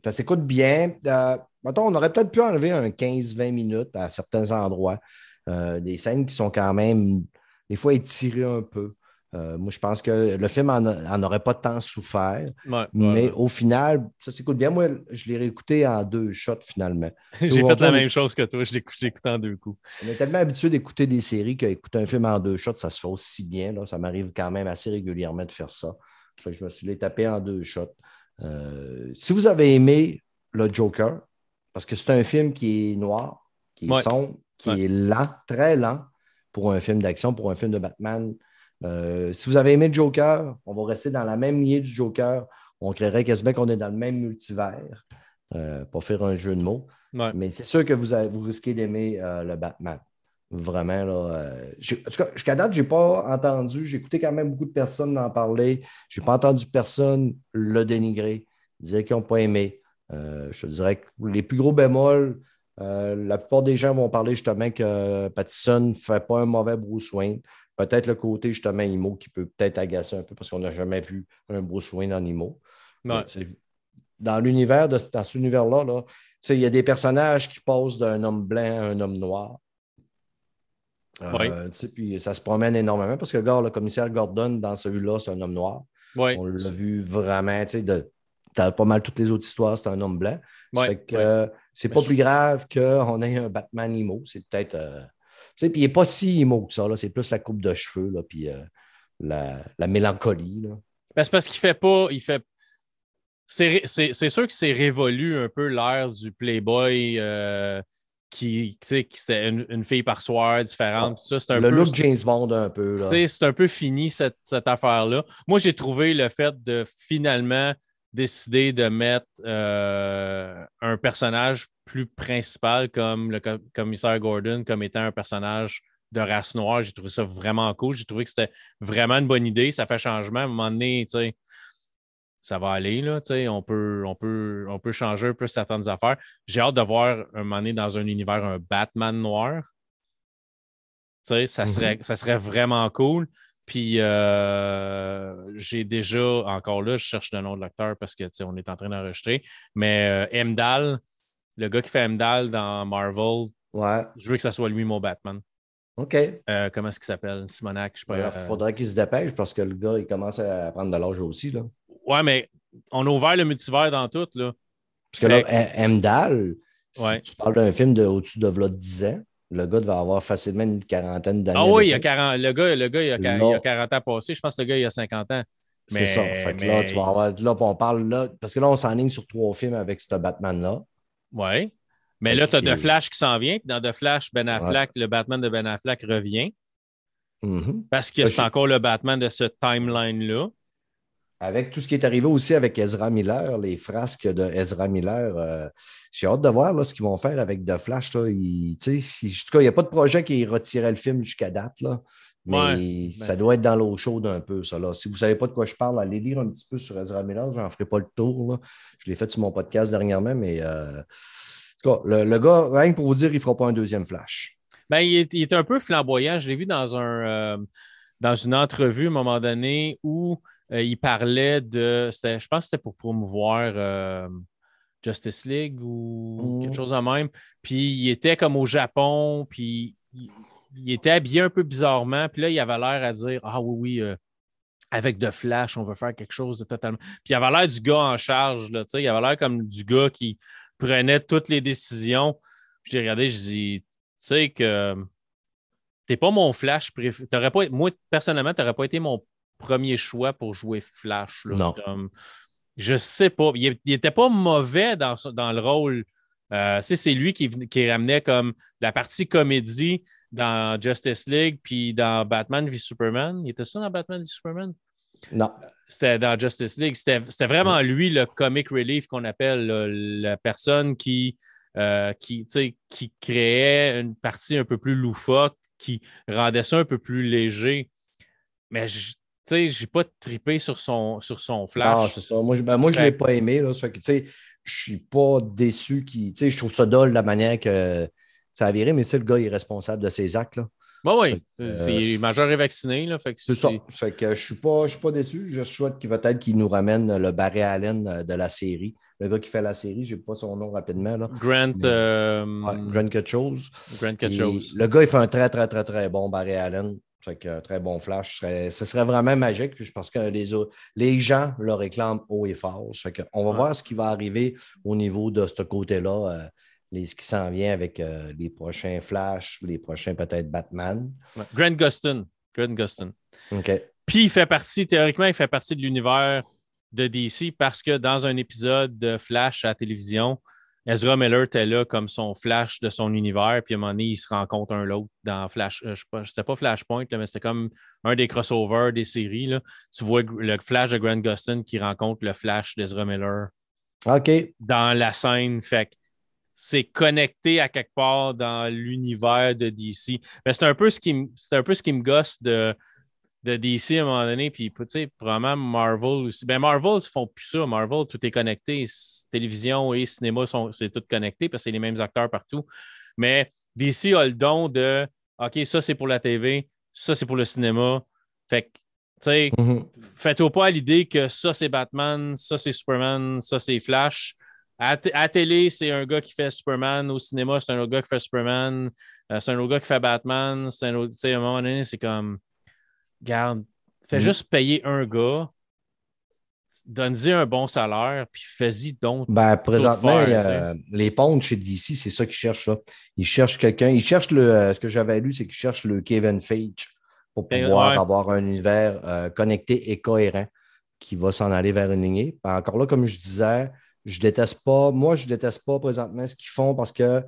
Ça s'écoute bien. Euh, on aurait peut-être pu enlever un 15-20 minutes à certains endroits. Euh, des scènes qui sont quand même, des fois, étirées un peu. Euh, moi, je pense que le film n'en aurait pas tant souffert. mais au final, ça s'écoute bien. Moi, je l'ai réécouté en deux shots finalement. [LAUGHS] J'ai fait la même chose que toi. Je l'ai écouté en deux coups. On est tellement habitué d'écouter des séries qu'écouter un film en deux shots, ça se fait aussi bien. Là. Ça m'arrive quand même assez régulièrement de faire ça. Je me suis les tapé en deux shots. Euh, si vous avez aimé le Joker, parce que c'est un film qui est noir, qui est sombre, qui est lent, très lent pour un film d'action, pour un film de Batman euh, si vous avez aimé le Joker, on va rester dans la même lignée du Joker. On créerait quasiment qu'on est dans le même multivers, euh, pour faire un jeu de mots. Mais c'est sûr que vous, vous risquez d'aimer euh, le Batman. Vraiment, là. jusqu'à date, je n'ai pas entendu. J'ai écouté quand même beaucoup de personnes en parler. Je n'ai pas entendu personne le dénigrer, dire qu'ils n'ont pas aimé. je dirais que les plus gros bémols, la plupart des gens vont parler justement que Pattison ne fait pas un mauvais Bruce Wayne. Peut-être le côté justement IMO qui peut peut-être agacer un peu parce qu'on n'a jamais vu un Wayne en IMO. Dans l'univers, dans cet univers-là, là, il y a des personnages qui passent d'un homme blanc à un homme noir. Euh, puis ça se promène énormément parce que le commissaire Gordon, dans celui-là, c'est un homme noir. On l'a vu vraiment, tu sais, pas mal toutes les autres histoires, c'est un homme blanc. que c'est pas plus grave qu'on ait un Batman emo. C'est peut-être. Euh, puis il n'est pas si emo que ça. C'est plus la coupe de cheveux, là, puis euh, la, mélancolie. Là. Ben, c'est parce qu'il fait pas. Il fait... C'est sûr que c'est révolu un peu l'ère du Playboy. Euh, qui, qui c'était une, fille par soir différente. Ah, ça, un le look James Bond un peu. C'est un peu fini cette, cette affaire-là. Moi, j'ai trouvé le fait de finalement décider de mettre euh, un personnage plus principal comme le commissaire Gordon comme étant un personnage de race noire. J'ai trouvé ça vraiment cool. J'ai trouvé que c'était vraiment une bonne idée. Ça fait changement. À un moment donné, ça va aller. Là, on, peut, on, peut, on peut changer un peu certaines affaires. J'ai hâte de voir un moment donné dans un univers un Batman noir. Ça mm-hmm. serait, ça serait vraiment cool. Puis euh, j'ai déjà, encore là, je cherche le nom de l'acteur parce que on est en train d'enregistrer. Mais euh, le gars qui fait Emdal dans Marvel, ouais. je veux que ça soit lui mon Batman. OK. Euh, comment est-ce qu'il s'appelle? Simonac, je sais pas. Il faudrait qu'il se dépêche parce que le gars, il commence à prendre de l'âge aussi. Là. Ouais, mais on a ouvert le multivers dans tout. Là. Parce que là, Emdal, tu parles d'un film de au-dessus de 10 ans. Le gars devait avoir facilement une quarantaine d'années. Ah oui, il y a 40, le gars, le gars il, a, il a 40 ans passé. Je pense que le gars, il a 50 ans. C'est ça. Fait que là, tu vas avoir. Là, on parle là. Parce que là, on s'enligne sur trois films avec ce Batman-là. Oui. Mais là, tu as The Flash qui s'en vient. Puis dans The Flash, Ben Affleck, le Batman de Ben Affleck revient. Mm-hmm. Parce que c'est encore le Batman de ce timeline-là. Avec tout ce qui est arrivé aussi avec Ezra Miller, les frasques de Ezra Miller, euh, j'ai hâte de voir là, ce qu'ils vont faire avec The Flash. Là. Il, en tout cas, il n'y a pas de projet qui retirait le film jusqu'à date. Là. Mais ça doit être dans l'eau chaude un peu, ça. Là. Si vous ne savez pas de quoi je parle, allez lire un petit peu sur Ezra Miller. Je n'en ferai pas le tour. Là. Je l'ai fait sur mon podcast dernièrement, mais euh, en tout cas, le, gars, rien que pour vous dire, il ne fera pas un deuxième flash. Ben, il, est, un peu flamboyant. Je l'ai vu dans, un, euh, dans une entrevue à un moment donné où euh, il parlait de. Je pense que c'était pour promouvoir euh, Justice League ou quelque mmh. chose de même. Puis il était comme au Japon, puis il, était habillé un peu bizarrement. Puis là, il avait l'air à dire Ah oui, oui. Euh, avec de Flash, on veut faire quelque chose de totalement. Puis il avait l'air du gars en charge, là, il avait l'air comme du gars qui prenait toutes les décisions. Puis j'ai regardé, je dis, tu sais que t'es pas mon Flash préféré. Moi, personnellement, tu n'aurais pas été mon premier choix pour jouer Flash. Non. je sais pas. Il n'était pas mauvais dans, dans le rôle. Euh, c'est lui qui, qui, ramenait comme la partie comédie dans Justice League puis dans Batman v Superman. Il était ça dans Batman v Superman? Non. C'était dans Justice League. C'était vraiment lui, le comic relief qu'on appelle, la personne qui, euh, qui, qui créait une partie un peu plus loufoque, qui rendait ça un peu plus léger. Mais je, sais, j'ai pas trippé sur son, sur son flash. Ah, c'est ça. Moi, je, ben, moi, je l'ai pas aimé. Là, ça que, tu sais, je suis pas déçu. Qui, tu sais, je trouve ça dole la manière que ça a viré, mais c'est le gars est responsable de ses actes. Là. Bon, oui, c'est euh, majeur et vacciné. Là, c'est ça. Fait que je suis pas, suis pas déçu. Je souhaite qu'il peut-être qu'il nous ramène le Barry Allen euh, de la série. Le gars qui fait la série, je n'ai pas son nom rapidement. Là. Grant. Euh... Grant quelque chose. Grant quelque chose. Le gars, il fait un très, très, très, très bon Barry Allen. Fait que très bon flash. Ce serait vraiment magique. Puis je pense que les, les gens le réclament haut et fort. Fait on va voir ce qui va arriver au niveau de ce côté-là. Euh, les, ce qui s'en vient avec euh, les prochains Flash, les prochains peut-être Batman. Grant Gustin. Grant Gustin. OK. Puis il fait partie, théoriquement, il fait partie de l'univers de DC parce que dans un épisode de Flash à la télévision, Ezra Miller était là comme son flash de son univers, puis à un moment donné, ils se rencontrent un l'autre dans Flash. Euh, c'était pas Flashpoint, mais c'était comme un des crossovers des séries. Là. Tu vois le flash de Grant Gustin qui rencontre le flash d'Ezra Miller. OK. Dans la scène. Fait c'est connecté à quelque part dans l'univers de DC. Mais c'est un peu ce qui un peu ce qui me gosse de de DC à un moment donné, puis tu sais, probablement Marvel aussi. Ben Marvel, ils font plus ça. Marvel, tout est connecté. Télévision et cinéma, c'est tout connecté parce que c'est les mêmes acteurs partout. Mais DC a le don de OK, ça c'est pour la TV, ça, c'est pour le cinéma. Fait que, tu sais, Mhm. faites-vous pas à l'idée que ça, c'est Batman, ça, c'est Superman, ça, c'est Flash. À, t- à télé, c'est un gars qui fait Superman. Au cinéma, c'est un autre gars qui fait Superman. Euh, c'est un autre gars qui fait Batman. C'est un autre. Tu sais, à un moment donné, c'est comme. Garde, fais Mhm. juste payer un gars. Donne-y un bon salaire, puis fais-y donc. Ben, présentement, faire, euh, les pontes chez DC, c'est ça qu'ils cherchent. Là. Ils cherchent quelqu'un. Ils cherchent le. euh, ce que j'avais lu, c'est qu'ils cherchent le Kevin Feige pour Ben, pouvoir ouais. avoir un univers euh, connecté et cohérent qui va s'en aller vers une lignée. Encore là, comme je disais, je déteste pas. Moi, je déteste pas présentement ce qu'ils font parce que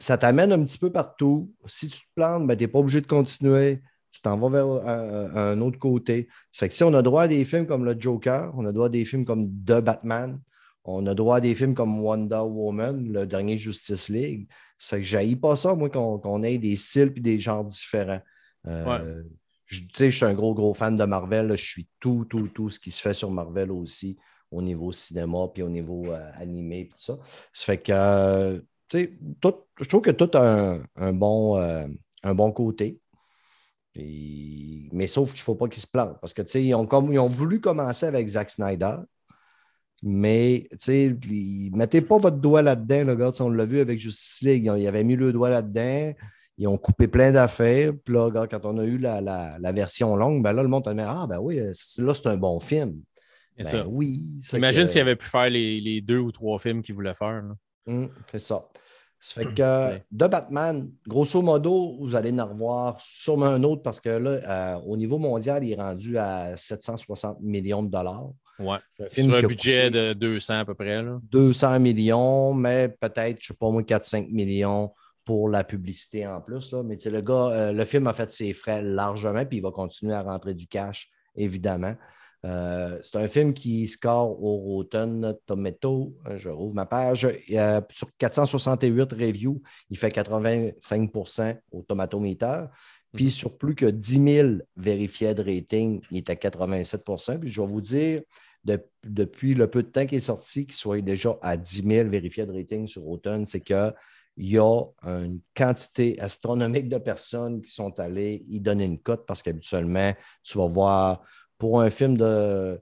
ça t'amène un petit peu partout. Si tu te plantes, ben, tu n'es pas obligé de continuer. Tu t'en vas vers un, un autre côté. Ça fait que si on a droit à des films comme le Joker, on a droit à des films comme The Batman, on a droit à des films comme Wonder Woman, le dernier Justice League. Ça fait que j'haïs pas ça, moi, qu'on ait des styles et des genres différents. Euh, je- sais, je suis un gros, gros fan de Marvel. là. Je suis tout, tout, tout ce qui se fait sur Marvel aussi, au niveau cinéma puis au niveau euh, animé puis tout ça. Ça fait que, euh, tu sais, tout- je trouve que tout a un, un bon, euh, un bon côté. Mais sauf qu'il ne faut pas qu'ils se plantent. Parce que, tu sais, ils ont, comme, ils ont voulu commencer avec Zack Snyder. Mais, tu sais, ils- mettez pas votre doigt là-dedans. Là, regarde, si on l'a vu avec Justice League. Ils avaient mis le doigt là-dedans. Ils ont coupé plein d'affaires. Puis là, regarde, quand on a eu la, la- la version longue, ben là, le monde a dit Ah, ben oui, là, c'est un bon film. Ben ça. oui. Imagine que- s'il avait pu faire les, les deux ou trois films qu'il voulait faire. Hum, c'est ça. Ça fait que [CLEARS THROAT] de Batman, grosso modo, vous allez en revoir sûrement un autre parce que là, euh, au niveau mondial, il est rendu à 760 millions de dollars. Ouais. Un Sur film un qui a budget de 200 à peu près. Là. 200 millions, mais peut-être, je ne sais pas moi, 4-5 millions pour la publicité en plus. Là. Mais le gars, euh, le film a fait ses frais largement, puis il va continuer à rentrer du cash, évidemment. Euh, c'est un film qui score au Rotten Tomato. euh, Je rouvre ma page. Euh, sur 468 reviews, il fait 85% au Tomatometer. Puis Mhm. sur plus que 10 000 vérifiés de rating, il est à 87% Puis je vais vous dire, de- depuis le peu de temps qu'il est sorti, qu'il soit déjà à 10 000 vérifiés de rating sur Automne, c'est qu'il y a une quantité astronomique de personnes qui sont allées y donner une cote parce qu'habituellement, tu vas voir, pour un film de,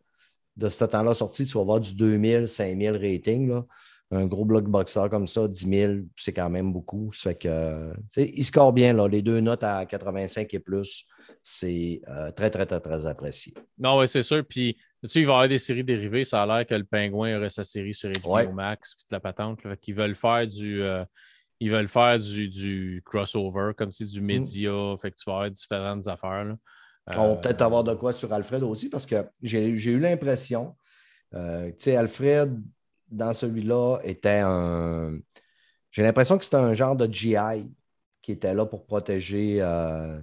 de ce temps-là sorti, tu vas voir du 2000, 5000 rating. Là. Un gros blockbuster comme ça, 10 000, c'est quand même beaucoup. Ça fait que, il score bien, là. les deux notes à 85 et plus. C'est euh, très, très, très, très apprécié. Non, oui, c'est sûr. Puis, tu sais, il va y avoir des séries dérivées. Ça a l'air que le Pingouin aurait sa série sur HBO Ouais. Max, puis toute la patente. Là, veulent faire du. euh, ils veulent faire du, du crossover, comme si du média. Fait que tu vas avoir différentes affaires. là. On va Euh, peut-être avoir de quoi sur Alfred aussi parce que j'ai eu l'impression, euh, tu sais, Alfred, dans celui-là, était un. J'ai l'impression que c'était un genre de GI qui était là pour protéger euh,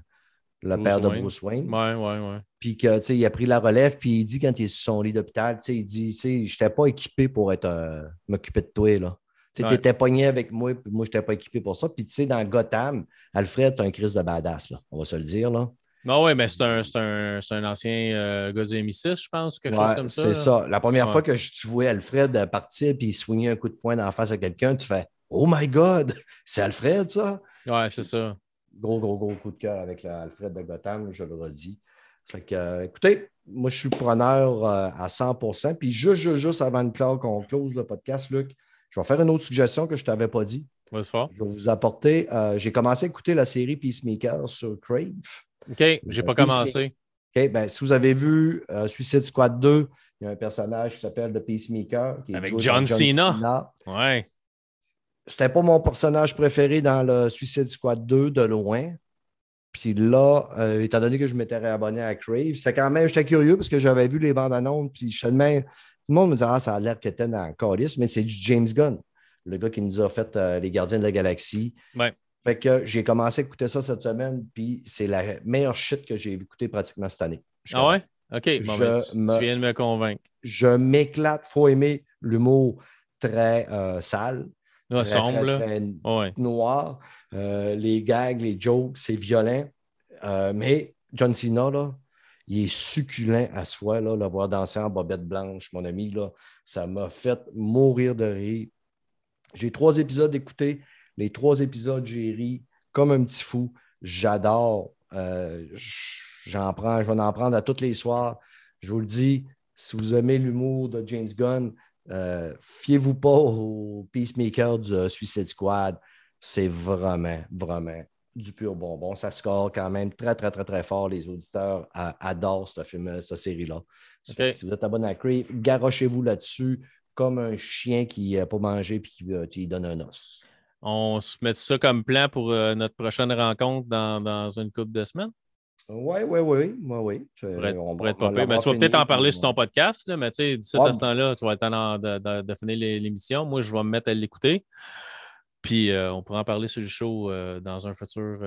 le Bruce père de Wayne. Bruce Wayne. Ouais, ouais, ouais. Puis que, tu sais, il a pris la relève, puis il dit quand il est sur son lit d'hôpital, tu sais, il dit, tu sais, je n'étais pas équipé pour être euh, m'occuper de toi, là. Tu sais, Ouais. étais pogné avec moi, puis moi, je n'étais pas équipé pour ça. Puis, tu sais, dans Gotham, Alfred, c'est un Chris de badass, là. On va se le dire, là. Non, oui, mais c'est un, un, un ancien euh, gars du MI6, je pense, quelque chose comme ça. c'est ça. La première Ouais. fois que tu vois Alfred euh, partir puis soigner un coup de poing dans la face à quelqu'un, tu fais Oh my God, [LAUGHS] c'est Alfred, ça? Ouais, c'est ça. Gros, gros, gros coup de cœur avec le Alfred de Gotham, je le redis. Fait que, euh, écoutez, moi, je suis preneur euh, à 100% Puis juste, juste, juste avant de clore qu'on close le podcast, Luc, je vais faire une autre suggestion que je ne t'avais pas dit. Je vais vous apporter. euh, J'ai commencé à écouter la série Peacemaker sur Crave. OK, j'ai pas Puis, commencé. OK, ben, si vous avez vu euh, Suicide Squad 2, il y a un personnage qui s'appelle The Peacemaker. Qui est Avec John par Cena. Ouais. C'était pas mon personnage préféré dans le Suicide Squad 2 de loin. Puis là, euh, étant donné que je m'étais réabonné à Crave, c'était quand même, j'étais curieux parce que j'avais vu les bandes annonces, puis je tellement, tout le monde me disait, ah, ça a l'air que t'es dans le calice, mais c'est du James Gunn, le gars qui nous a fait euh, Les Gardiens de la Galaxie. Ouais. Fait que j'ai commencé à écouter ça cette semaine, puis c'est la meilleure shit que j'ai écouté pratiquement cette année. Je Ah ouais? OK, bon, Je ben, tu me- viens de me convaincre. je m'éclate. faut aimer l'humour très euh, sale, Ouais, très, sombre, très, là. très Ouais. noir. Euh, les gags, les jokes, c'est violent. Euh, mais John Cena, là, il est succulent à soi, là, le voir danser en bobette blanche, mon ami. Là, ça m'a fait mourir de rire. J'ai trois épisodes écoutés. Les trois épisodes, j'ai ri comme un petit fou. J'adore Euh, j'en prends, je vais en prendre à tous les soirs. Je vous le dis, si vous aimez l'humour de James Gunn, euh, fiez-vous pas au Peacemaker du Suicide Squad. C'est vraiment, vraiment du pur bonbon. Ça score quand même très, très, très, très fort. Les auditeurs adorent ce film, cette série-là. Si vous êtes abonné à Crave, garochez-vous là-dessus comme un chien qui n'a pas mangé et qui, qui donne un os. On se met ça comme plan pour euh, notre prochaine rencontre dans, une couple de semaines? Oui, oui, oui. oui, on pourrait être ben, tu vas peut-être en parler sur ton podcast, là, mais tu sais, d'ici à ce temps-là, tu vas être temps de, de, finir l'émission. Moi, je vais me mettre à l'écouter. Puis euh, on pourra en parler sur le show euh, dans un futur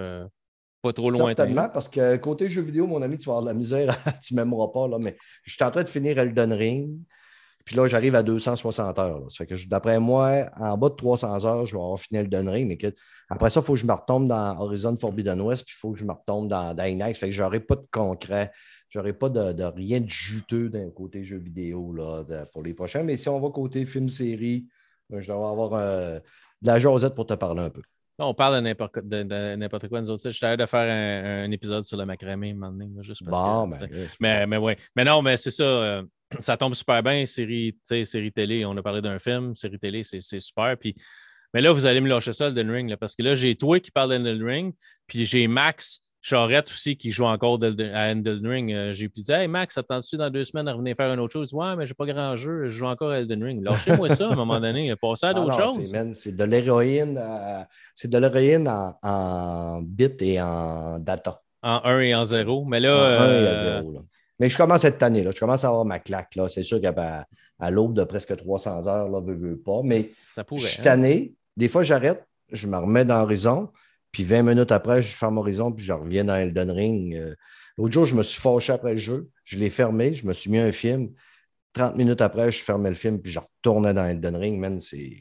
pas trop lointain. Certainement, parce que côté jeux vidéo, mon ami, tu vas avoir de la misère, [LAUGHS] tu ne m'aimeras pas, là, mais je suis en train de finir Elden Ring. Puis là, j'arrive à 260 heures. Ça fait que d'après moi, en bas de 300 heures, je vais avoir fini le donnery. Mais après ça, il faut que je me retombe dans Horizon Forbidden West, puis il faut que je me retombe dans. Ça fait que je n'aurai pas de concret. Je n'aurai pas de, rien de juteux d'un côté jeu vidéo là, pour les prochains. Mais si on va côté film-série, ben, je dois avoir euh, de la Josette pour te parler un peu. On parle de n'importe quoi, nous autres. Je suis de faire un, épisode sur le macramé maintenant, juste parce bon, que, ben, mais, mais, ouais. mais non, mais c'est ça. Euh, ça tombe super bien, série, série télé. On a parlé d'un film, série télé, c'est super. Puis, mais là, vous allez me lâcher ça, Elden Ring, parce que là, j'ai toi qui parle d'Elden Ring, puis j'ai Max Charette aussi qui joue encore à Elden Ring. Euh, j'ai dit Hey Max, attends-tu dans deux semaines à revenir faire une autre chose? Ouais, mais j'ai pas grand jeu, je joue encore à Elden Ring. Lâchez-moi ça à un moment donné, passez à ah d'autres choses. C'est de l'héroïne, euh, c'est de l'héroïne en, bit et en data. En 1 et en 0. Mais là. En 1 et à 0. Là. Mais je commence cette année, là. Je commence à avoir ma claque. Là. C'est sûr qu'à à, l'aube de presque 300 heures, là, veux, veux pas. Mais ça pourrait, je suis tanné. Des fois, j'arrête, je me remets dans Horizon. Puis 20 minutes après, je ferme Horizon, puis je reviens dans Elden Ring. Euh. L'autre jour, je me suis fâché après le jeu. Je l'ai fermé, je me suis mis un film. 30 minutes après, je fermais le film, puis je retournais dans Elden Ring. Man, c'est.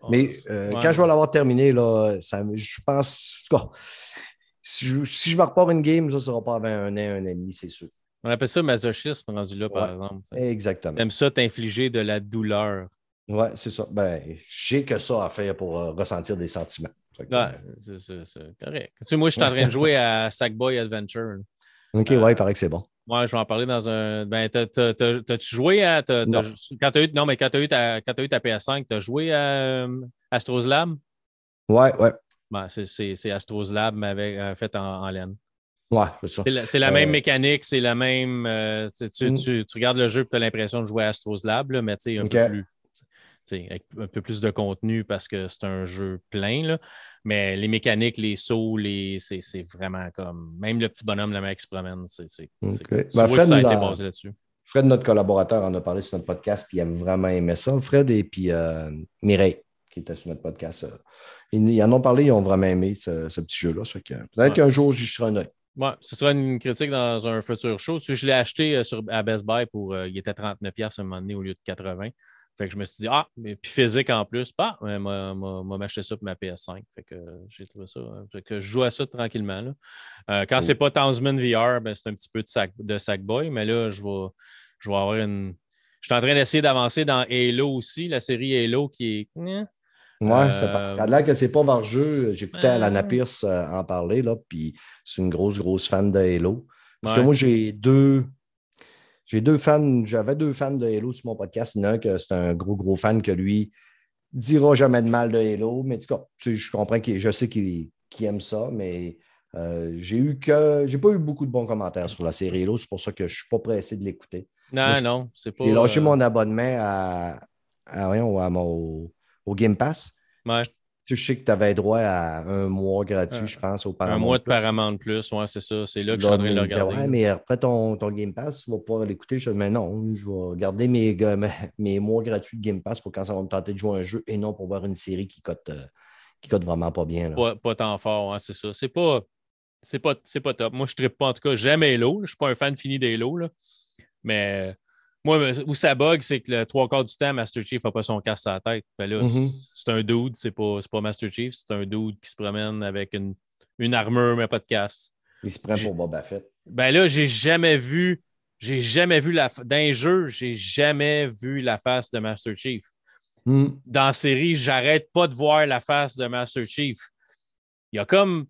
Oh, mais euh, quand je vais l'avoir terminé, là, ça, je pense. Si je, si je me repars une game, ça ne sera pas avant un an, un an et demi, c'est sûr. On appelle ça masochisme rendu là, par exemple. Exactement. T'aimes ça t'infliger de la douleur. Oui, c'est ça. Ben, j'ai que ça à faire pour euh, ressentir des sentiments. Ouais, c'est correct. Tu sais, moi, je suis en train de jouer à Sackboy Adventure. OK, ouais, il paraît que c'est bon. Ouais, je vais en parler dans un. Ben, t'as-tu joué à. Quand as eu... non, mais quand tu as, eu ta... As eu ta PS5, tu as joué à euh, Astros Lab? Ouais, ouais. Ben, c'est Astros Lab, mais avec, euh, fait en laine. Ouais, c'est ça. C'est la, même euh, mécanique, c'est la même. Euh, mm. tu, regardes le jeu et tu as l'impression de jouer à Astros Lab, là, mais un peu plus. Avec un peu plus de contenu parce que c'est un jeu plein. Là. Mais les mécaniques, les sauts, les... c'est vraiment comme. Même le petit bonhomme, la mec qui se promène, c'est. Okay. Ben, Fred, ça a été basé là-dessus. Fred, notre collaborateur, en a parlé sur notre podcast, puis il a vraiment aimé ça. Fred et puis euh, Mireille, qui était sur notre podcast. ils, en ont parlé, ils ont vraiment aimé ce, petit jeu-là. Peut-être qu'un jour, j'y serai un œil. Ouais, ce sera une critique dans un futur show. Je l'ai acheté euh, sur, à Best Buy pour. Euh, il était 39$ à un moment donné au lieu de 80$. Fait que je me suis dit, ah, mais puis physique en plus, pas, bah, m'a acheté ça pour ma PS5. Fait que j'ai trouvé ça. Hein. Fait que je joue à ça tranquillement. Là. Euh, quand c'est pas Townsman VR, ben, c'est un petit peu de, sac, de Sackboy, mais là, je vais, je vais avoir une. Je suis en train d'essayer d'avancer dans Halo aussi, la série Halo qui est. Oui, ça, a l'air que c'est pas jeu. J'écoutais Alana Pierce euh, en parler, là, puis c'est une grosse, grosse fan de Halo. Parce que moi, j'ai deux. J'ai deux fans, j'avais deux fans de Halo sur mon podcast. Il y en a un que c'est un gros, gros fan que lui dira jamais de mal de Halo. Mais en tout cas, je comprends qu'il je sais qu'il aime ça, mais euh, j'ai eu que j'ai pas eu beaucoup de bons commentaires sur la série Halo. C'est pour ça que je suis pas pressé de l'écouter. Non, non, c'est pas. J'ai lâché euh, mon abonnement à, à, à mon au Game Pass. Ouais. Tu sais que tu avais droit à un mois gratuit, je pense, au Paramount. Un mois de Paramount Plus, ouais, c'est ça. C'est là que je suis en train de le regarder. ouais, mais après ton, ton, Game Pass, tu vas pouvoir l'écouter. Je dis, mais non, je vais garder mes, mes, mois gratuits de Game Pass pour quand ça va me tenter de jouer un jeu et non pour voir une série qui cote, euh, qui cote vraiment pas bien. Pas, pas, tant fort, c'est ça. C'est pas, c'est pas, pas top. Moi, je ne pas, en tout cas, j'aime Halo. Je ne suis pas un fan fini d'Halo, mais moi, où ça bug, c'est que le trois quarts du temps, Master Chief n'a pas son casque à la tête. Ben mm-hmm. c'est un dude, c'est pas, pas Master Chief, c'est un dude qui se promène avec une, une armure, mais pas de casque. Il se prend pour Boba Fett. Ben là, j'ai jamais vu, j'ai jamais vu la dans les jeux, j'ai jamais vu la face de Master Chief. Mm. Dans la série, j'arrête pas de voir la face de Master Chief. Il y a comme,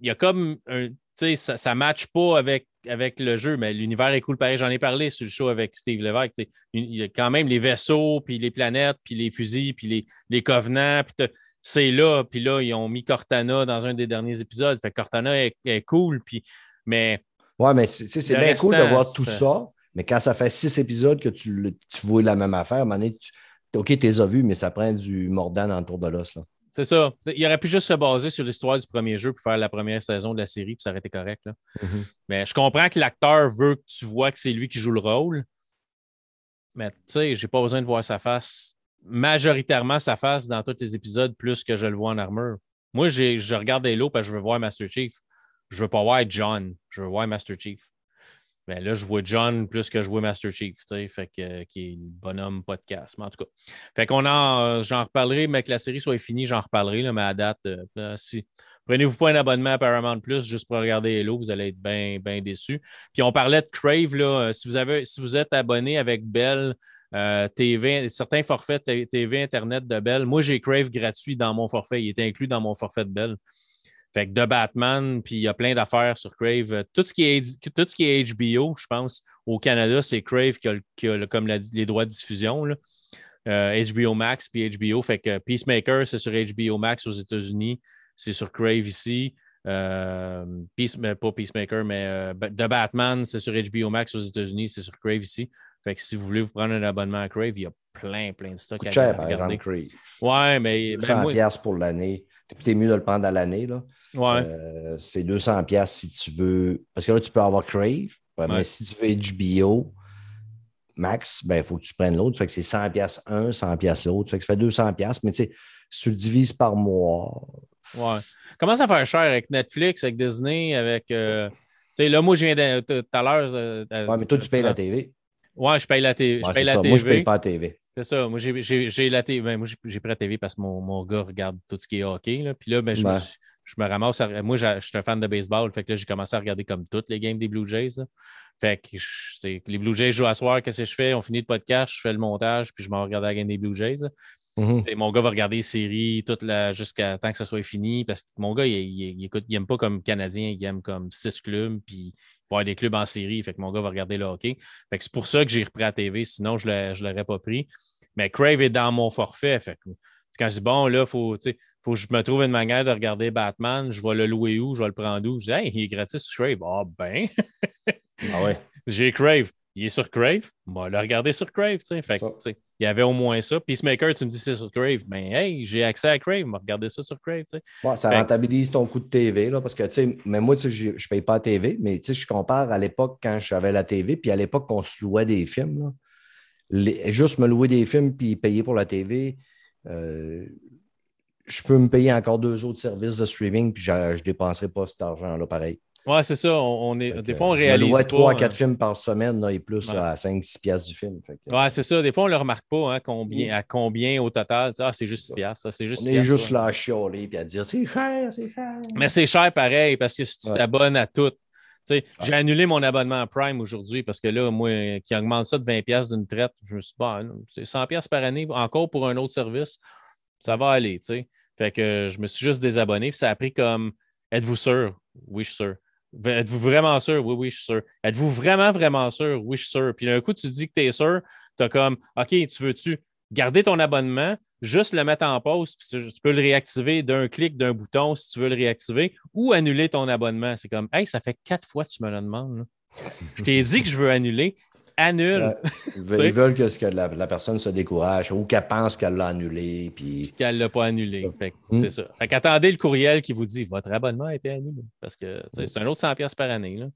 il y a comme un, ça ne matche pas avec, avec le jeu, mais l'univers est cool pareil. J'en ai parlé sur le show avec Steve Levesque. Il y a quand même les vaisseaux, puis les planètes, puis les fusils, puis les, les covenants. c'est là. Puis là, ils ont mis Cortana dans un des derniers épisodes. Fait Cortana est, cool. Puis, mais. Ouais, mais c'est bien cool de voir tout ça. Mais quand ça fait six épisodes que tu, tu vois la même affaire, à un moment donné, tu, OK, tu les as vus, mais ça prend du mordant dans le tour de l'os. C'est ça. Il aurait pu juste se baser sur l'histoire du premier jeu pour faire la première saison de la série, puis ça aurait été correct. Mm-hmm. Mais je comprends que l'acteur veut que tu vois que c'est lui qui joue le rôle. Mais tu sais, j'ai pas besoin de voir sa face, majoritairement sa face dans tous les épisodes, plus que je le vois en armure. Moi, je regarde Halo parce que je veux voir Master Chief. Je veux pas voir John, je veux voir Master Chief. Mais là, je vois John plus que je vois Master Chief, fait que, qui est le bonhomme podcast. Mais en tout cas, fait qu'on en, j'en reparlerai, mais que la série soit finie, j'en reparlerai, là, mais à date, euh, si, prenez-vous pas un abonnement à Paramount Plus juste pour regarder Hello, vous allez être bien ben déçus. Puis on parlait de Crave, là, euh, si, vous avez, si vous êtes abonné avec Bell, euh, TV, certains forfaits TV Internet de Bell, moi j'ai Crave gratuit dans mon forfait, il est inclus dans mon forfait de Bell. Fait que de Batman, puis il y a plein d'affaires sur Crave. Tout ce, qui est, tout ce qui est HBO, je pense, au Canada, c'est Crave qui a, comme les droits de diffusion. HBO euh, Max puis HBO. Fait que Peacemaker, c'est sur HBO Max aux États-Unis. C'est sur Crave ici. Euh, pas Peacemaker, mais euh, The Batman, c'est sur HBO Max aux États-Unis. C'est sur Crave ici. Fait que si vous voulez vous prendre un abonnement à Crave, il y a plein, plein de stocks à cher, par exemple, Crave. Ouais, mais. 100 ben, pour l'année. C'est mieux de le prendre à l'année. Là. Ouais. Euh, c'est 200 pièces si tu veux. Parce que là, tu peux avoir Crave, mais si tu veux HBO max, ben, il faut que tu prennes l'autre. Fait que c'est 100 pièces un, 100 pièces l'autre. Fait que ça fait 200 pièces. Mais tu sais, si tu le divises par mois. Ouais. Comment ça fait cher avec Netflix, avec Disney, avec. Euh, tu sais, là, moi, je viens tout à l'heure. Euh, ouais, mais toi, tu payes la TV. Ouais, je paye la, TV. je paye la TV. Moi, je paye pas la TV. C'est ça. Moi, j'ai la TV. Ben, moi, j'ai pris la TV parce que mon, mon, gars regarde tout ce qui est hockey. Là. Puis là, ben, je, me, je, me, ramasse. moi, je suis un fan de baseball. Fait que là, j'ai commencé à regarder comme toutes les games des Blue Jays. Fait que les Blue Jays jouent à soir. Qu'est-ce que je fais? On finit le podcast, je fais le montage, puis je m'en regarde la game des Blue Jays. Mm-hmm. Mon gars va regarder les séries jusqu'à temps que ça soit fini parce que mon gars, il, il, il, aime pas comme Canadien, il aime comme six clubs, puis voir des clubs en série. Fait que mon gars va regarder le hockey. Fait que c'est pour ça que j'ai repris la TV, sinon je ne l'aurais pas pris. Mais Crave est dans mon forfait. Fait que quand je dis bon, là, il faut, faut que je me trouve une manière de regarder Batman, je vais le louer où, je vais le prendre où? Je dis Hey, il est gratis sur Crave. Ah ben. ah ouais. [LAUGHS] J'ai Crave il est sur Crave. Moi, le regarder sur Crave. Fait il y avait au moins ça. Peacemaker, tu me dis c'est sur Crave. Mais hey, j'ai accès à Crave. vais regarder ça sur Crave. ça rentabilise ton coût de TV. Là, parce que, mais moi, je ne paye pas la TV. Mais je compare à l'époque quand j'avais la TV. Puis à l'époque, on se louait des films. juste me louer des films puis payer pour la TV. Euh, je peux me payer encore deux autres services de streaming, puis je ne dépenserai pas cet argent-là pareil. Ouais, c'est ça. On, est, des fois, on réalise. On 3 4 films par semaine là, et plus à 5-6 piastres du film. Ouais, c'est ça. Des fois, on ne le remarque pas hein, combien, à combien au total. Ah, c'est juste 6 piastres. C'est juste on est juste là à chialer et à dire c'est cher, c'est cher. Mais c'est cher pareil parce que si tu t'abonnes à tout. J'ai annulé mon abonnement à Prime aujourd'hui parce que là, moi, qui augmente ça de 20$ d'une traite, je me suis dit, bah, c'est 100$ par année, encore pour un autre service, ça va aller. sais. Fait que je me suis juste désabonné. Puis ça a pris comme Êtes-vous sûr? Oui, je suis sûr. Êtes-vous vraiment sûr? Oui, oui, je suis sûr. Êtes-vous vraiment, vraiment sûr? Oui, je suis sûr. Puis un coup, tu dis que tu es sûr, tu as comme OK, tu veux-tu garder ton abonnement, juste le mettre en pause, puis tu peux le réactiver d'un clic d'un bouton si tu veux le réactiver, ou annuler ton abonnement. C'est comme Hey, ça fait quatre fois que tu me le demandes. Je t'ai dit que je veux annuler annule. [LAUGHS] ils veulent que, la, personne se décourage ou qu'elle pense qu'elle l'a annulé. Puis... qu'elle ne l'a pas annulé. Hmm. C'est ça. Fait qu'attendez le courriel qui vous dit votre abonnement a été annulé. Parce que c'est un autre 100$ par année. Là.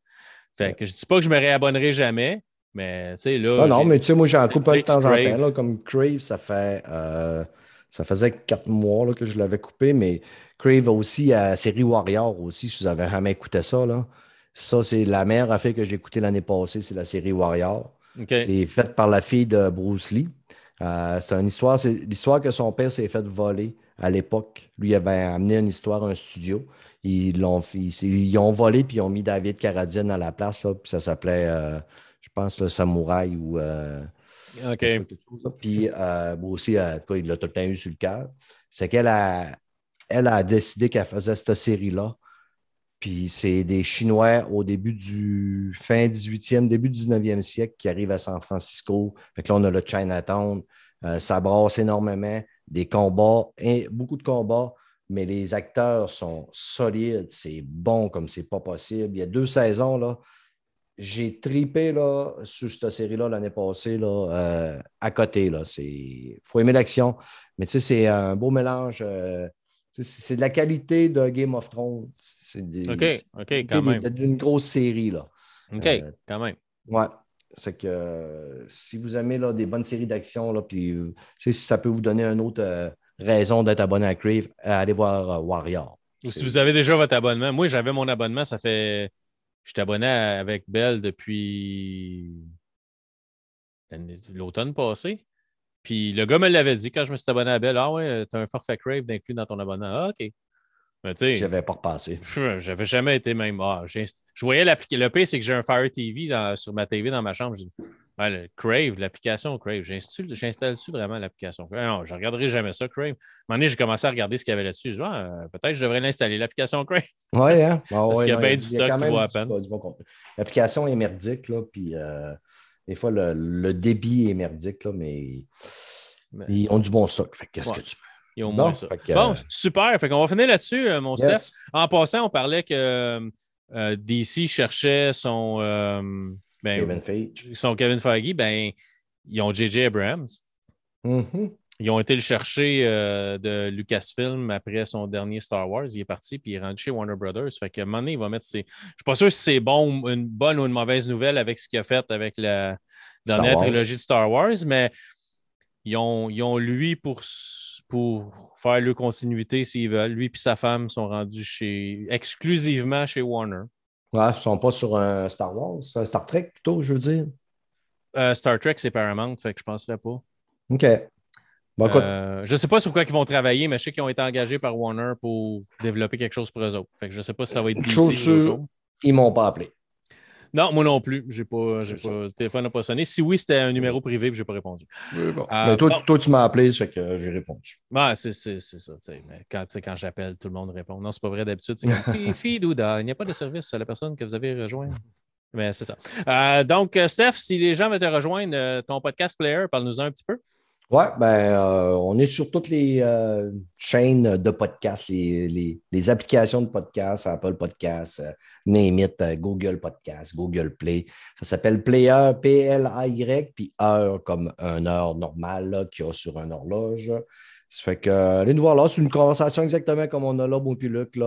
Fait que je ne dis pas que je me réabonnerai jamais. Mais tu sais, là. Non, non, mais tu sais, moi, j'en coupe un de temps en temps. Là, comme Crave, ça fait. Euh, ça faisait quatre mois là, que je l'avais coupé, mais Crave aussi à série Warrior aussi, si vous avez jamais écouté ça. Là. Ça, c'est la meilleure affaire que j'ai écoutée l'année passée, c'est la série Warrior. C'est fait par la fille de Bruce Lee. Euh, c'est une histoire, c'est l'histoire que son père s'est fait voler à l'époque. Lui avait amené une histoire à un studio. Ils l'ont ils, ont volé puis ils ont mis David Carradine à la place. puis ça s'appelait, euh, je pense, le samouraï ou. Euh, OK. Puis aussi, il l'a tout le temps eu sur le cœur. C'est qu'elle a, elle a décidé qu'elle faisait cette série-là Puis c'est des Chinois au début du fin 18e, début 19e siècle qui arrivent à San Francisco. Fait que là, on a le Chinatown. Euh, ça brasse énormément. Des combats, beaucoup de combats, mais les acteurs sont solides. C'est bon comme c'est pas possible. Il y a deux saisons, là. J'ai tripé là, sur cette série-là l'année passée là, euh, à côté. Il faut aimer l'action. Mais tu sais, c'est un beau mélange. Euh, c'est de la qualité de Game of Thrones. C'est quand même. D'une grosse série, là. OK, euh, quand même. Ouais. C'est que si vous aimez là, des bonnes séries d'action, puis si ça peut vous donner une autre raison d'être abonné à Crave, allez voir Warrior. Ou si vous avez déjà votre abonnement. Moi, j'avais mon abonnement, ça fait je suis abonné avec Bell depuis l'automne passé. Puis le gars me l'avait dit quand je me suis abonné à Bell. Ah ouais, tu as un forfait Crave inclus dans ton abonnement. Ah, OK. J'avais pas repassé. J'avais jamais été même. Ah, je voyais l'application. Le pire, c'est que j'ai un Fire TV sur ma TV dans ma chambre. Crave, l'application Crave, j'installe-tu vraiment l'application Crave? Non, je ne regarderai jamais ça, Crave. À un moment donné, j'ai commencé à regarder ce qu'il y avait là-dessus. Ah, peut-être que je devrais l'installer, l'application Crave. Oui, hein? [LAUGHS] Parce qu'il y a bien du stock qui vaut à peine. L'application est merdique, là, puis euh, des fois, le, débit est merdique, là, mais, ils ont du bon stock. qu'est-ce que tu veux? Ils ont moins ça. Bon, super. Fait qu'on va finir là-dessus, euh, mon Steph. En passant, on parlait que euh, DC cherchait son ben, Kevin Feige. Son Kevin Feige, ben, ils ont J.J. Abrams. Mm-hmm. Ils ont été le chercher euh, de Lucasfilm après son dernier Star Wars. Il est parti puis il est rendu chez Warner Brothers. Fait qu'à un moment donné, il va mettre ses. Je ne suis pas sûr si c'est bon, une bonne ou une mauvaise nouvelle avec ce qu'il a fait avec la dernière trilogie de Star Wars, mais ils ont, ils ont lui pour, pour faire leur continuité s'ils veulent. Lui et sa femme sont rendus chez exclusivement chez Warner. Ouais, ils ne sont pas sur un Star Wars, un Star Trek plutôt, je veux dire. Euh, Star Trek, c'est Paramount, fait que je ne penserais pas. OK. Euh, je ne sais pas sur quoi ils vont travailler, mais je sais qu'ils ont été engagés par Warner pour développer quelque chose pour eux autres. Fait que je ne sais pas si ça va être DC ou Ils ne m'ont pas appelé. Non, moi non plus. J'ai pas, j'ai pas, le téléphone n'a pas sonné. Si oui, c'était un numéro privé, je n'ai pas répondu. Euh, mais toi, toi, tu m'as appelé, ça fait que j'ai répondu. Ouais, c'est, c'est, c'est ça. Mais quand, quand j'appelle, tout le monde répond. Non, c'est pas vrai d'habitude. [LAUGHS] Fille Douda, il n'y a pas de service à la personne que vous avez rejoint. Mais c'est ça. Euh, donc, Steph, si les gens veulent te rejoindre, euh, ton podcast player, parle-nous un petit peu. Oui, ben, euh, on est sur toutes les euh, chaînes de podcasts, les, applications de podcasts, Apple Podcasts, euh, Name Google Podcasts, Google Play. Ça s'appelle Player, P-L-A-Y, puis heure comme une heure normale qu'il y a sur une horloge. Ça fait que, allez nous voir là, c'est une conversation exactement comme on a là, bon puis Luc.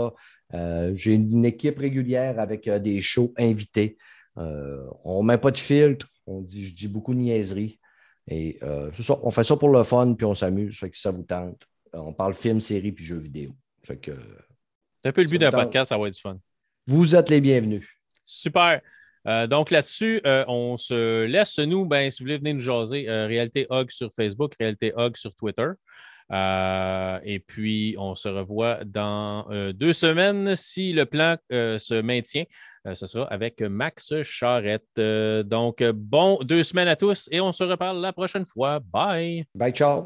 J'ai une équipe régulière avec des shows invités. on ne met pas de filtre, on dit, je dis beaucoup de niaiseries. Et euh, c'est ça, on fait ça pour le fun, puis on s'amuse. Fait que ça vous tente, euh, on parle film, série, puis jeux vidéo. Fait que, c'est un peu le but d'un podcast, ça va être du fun. Vous êtes les bienvenus. Super. Euh, donc là-dessus, on se laisse, nous, ben, si vous voulez venir nous jaser, Réalité Hog sur Facebook, Réalité Hog sur Twitter. Et puis, on se revoit dans deux semaines si le plan se maintient. Euh, ce sera avec Max Charrette. Euh, donc, bon deux semaines à tous et on se reparle la prochaine fois. Bye. Bye, ciao.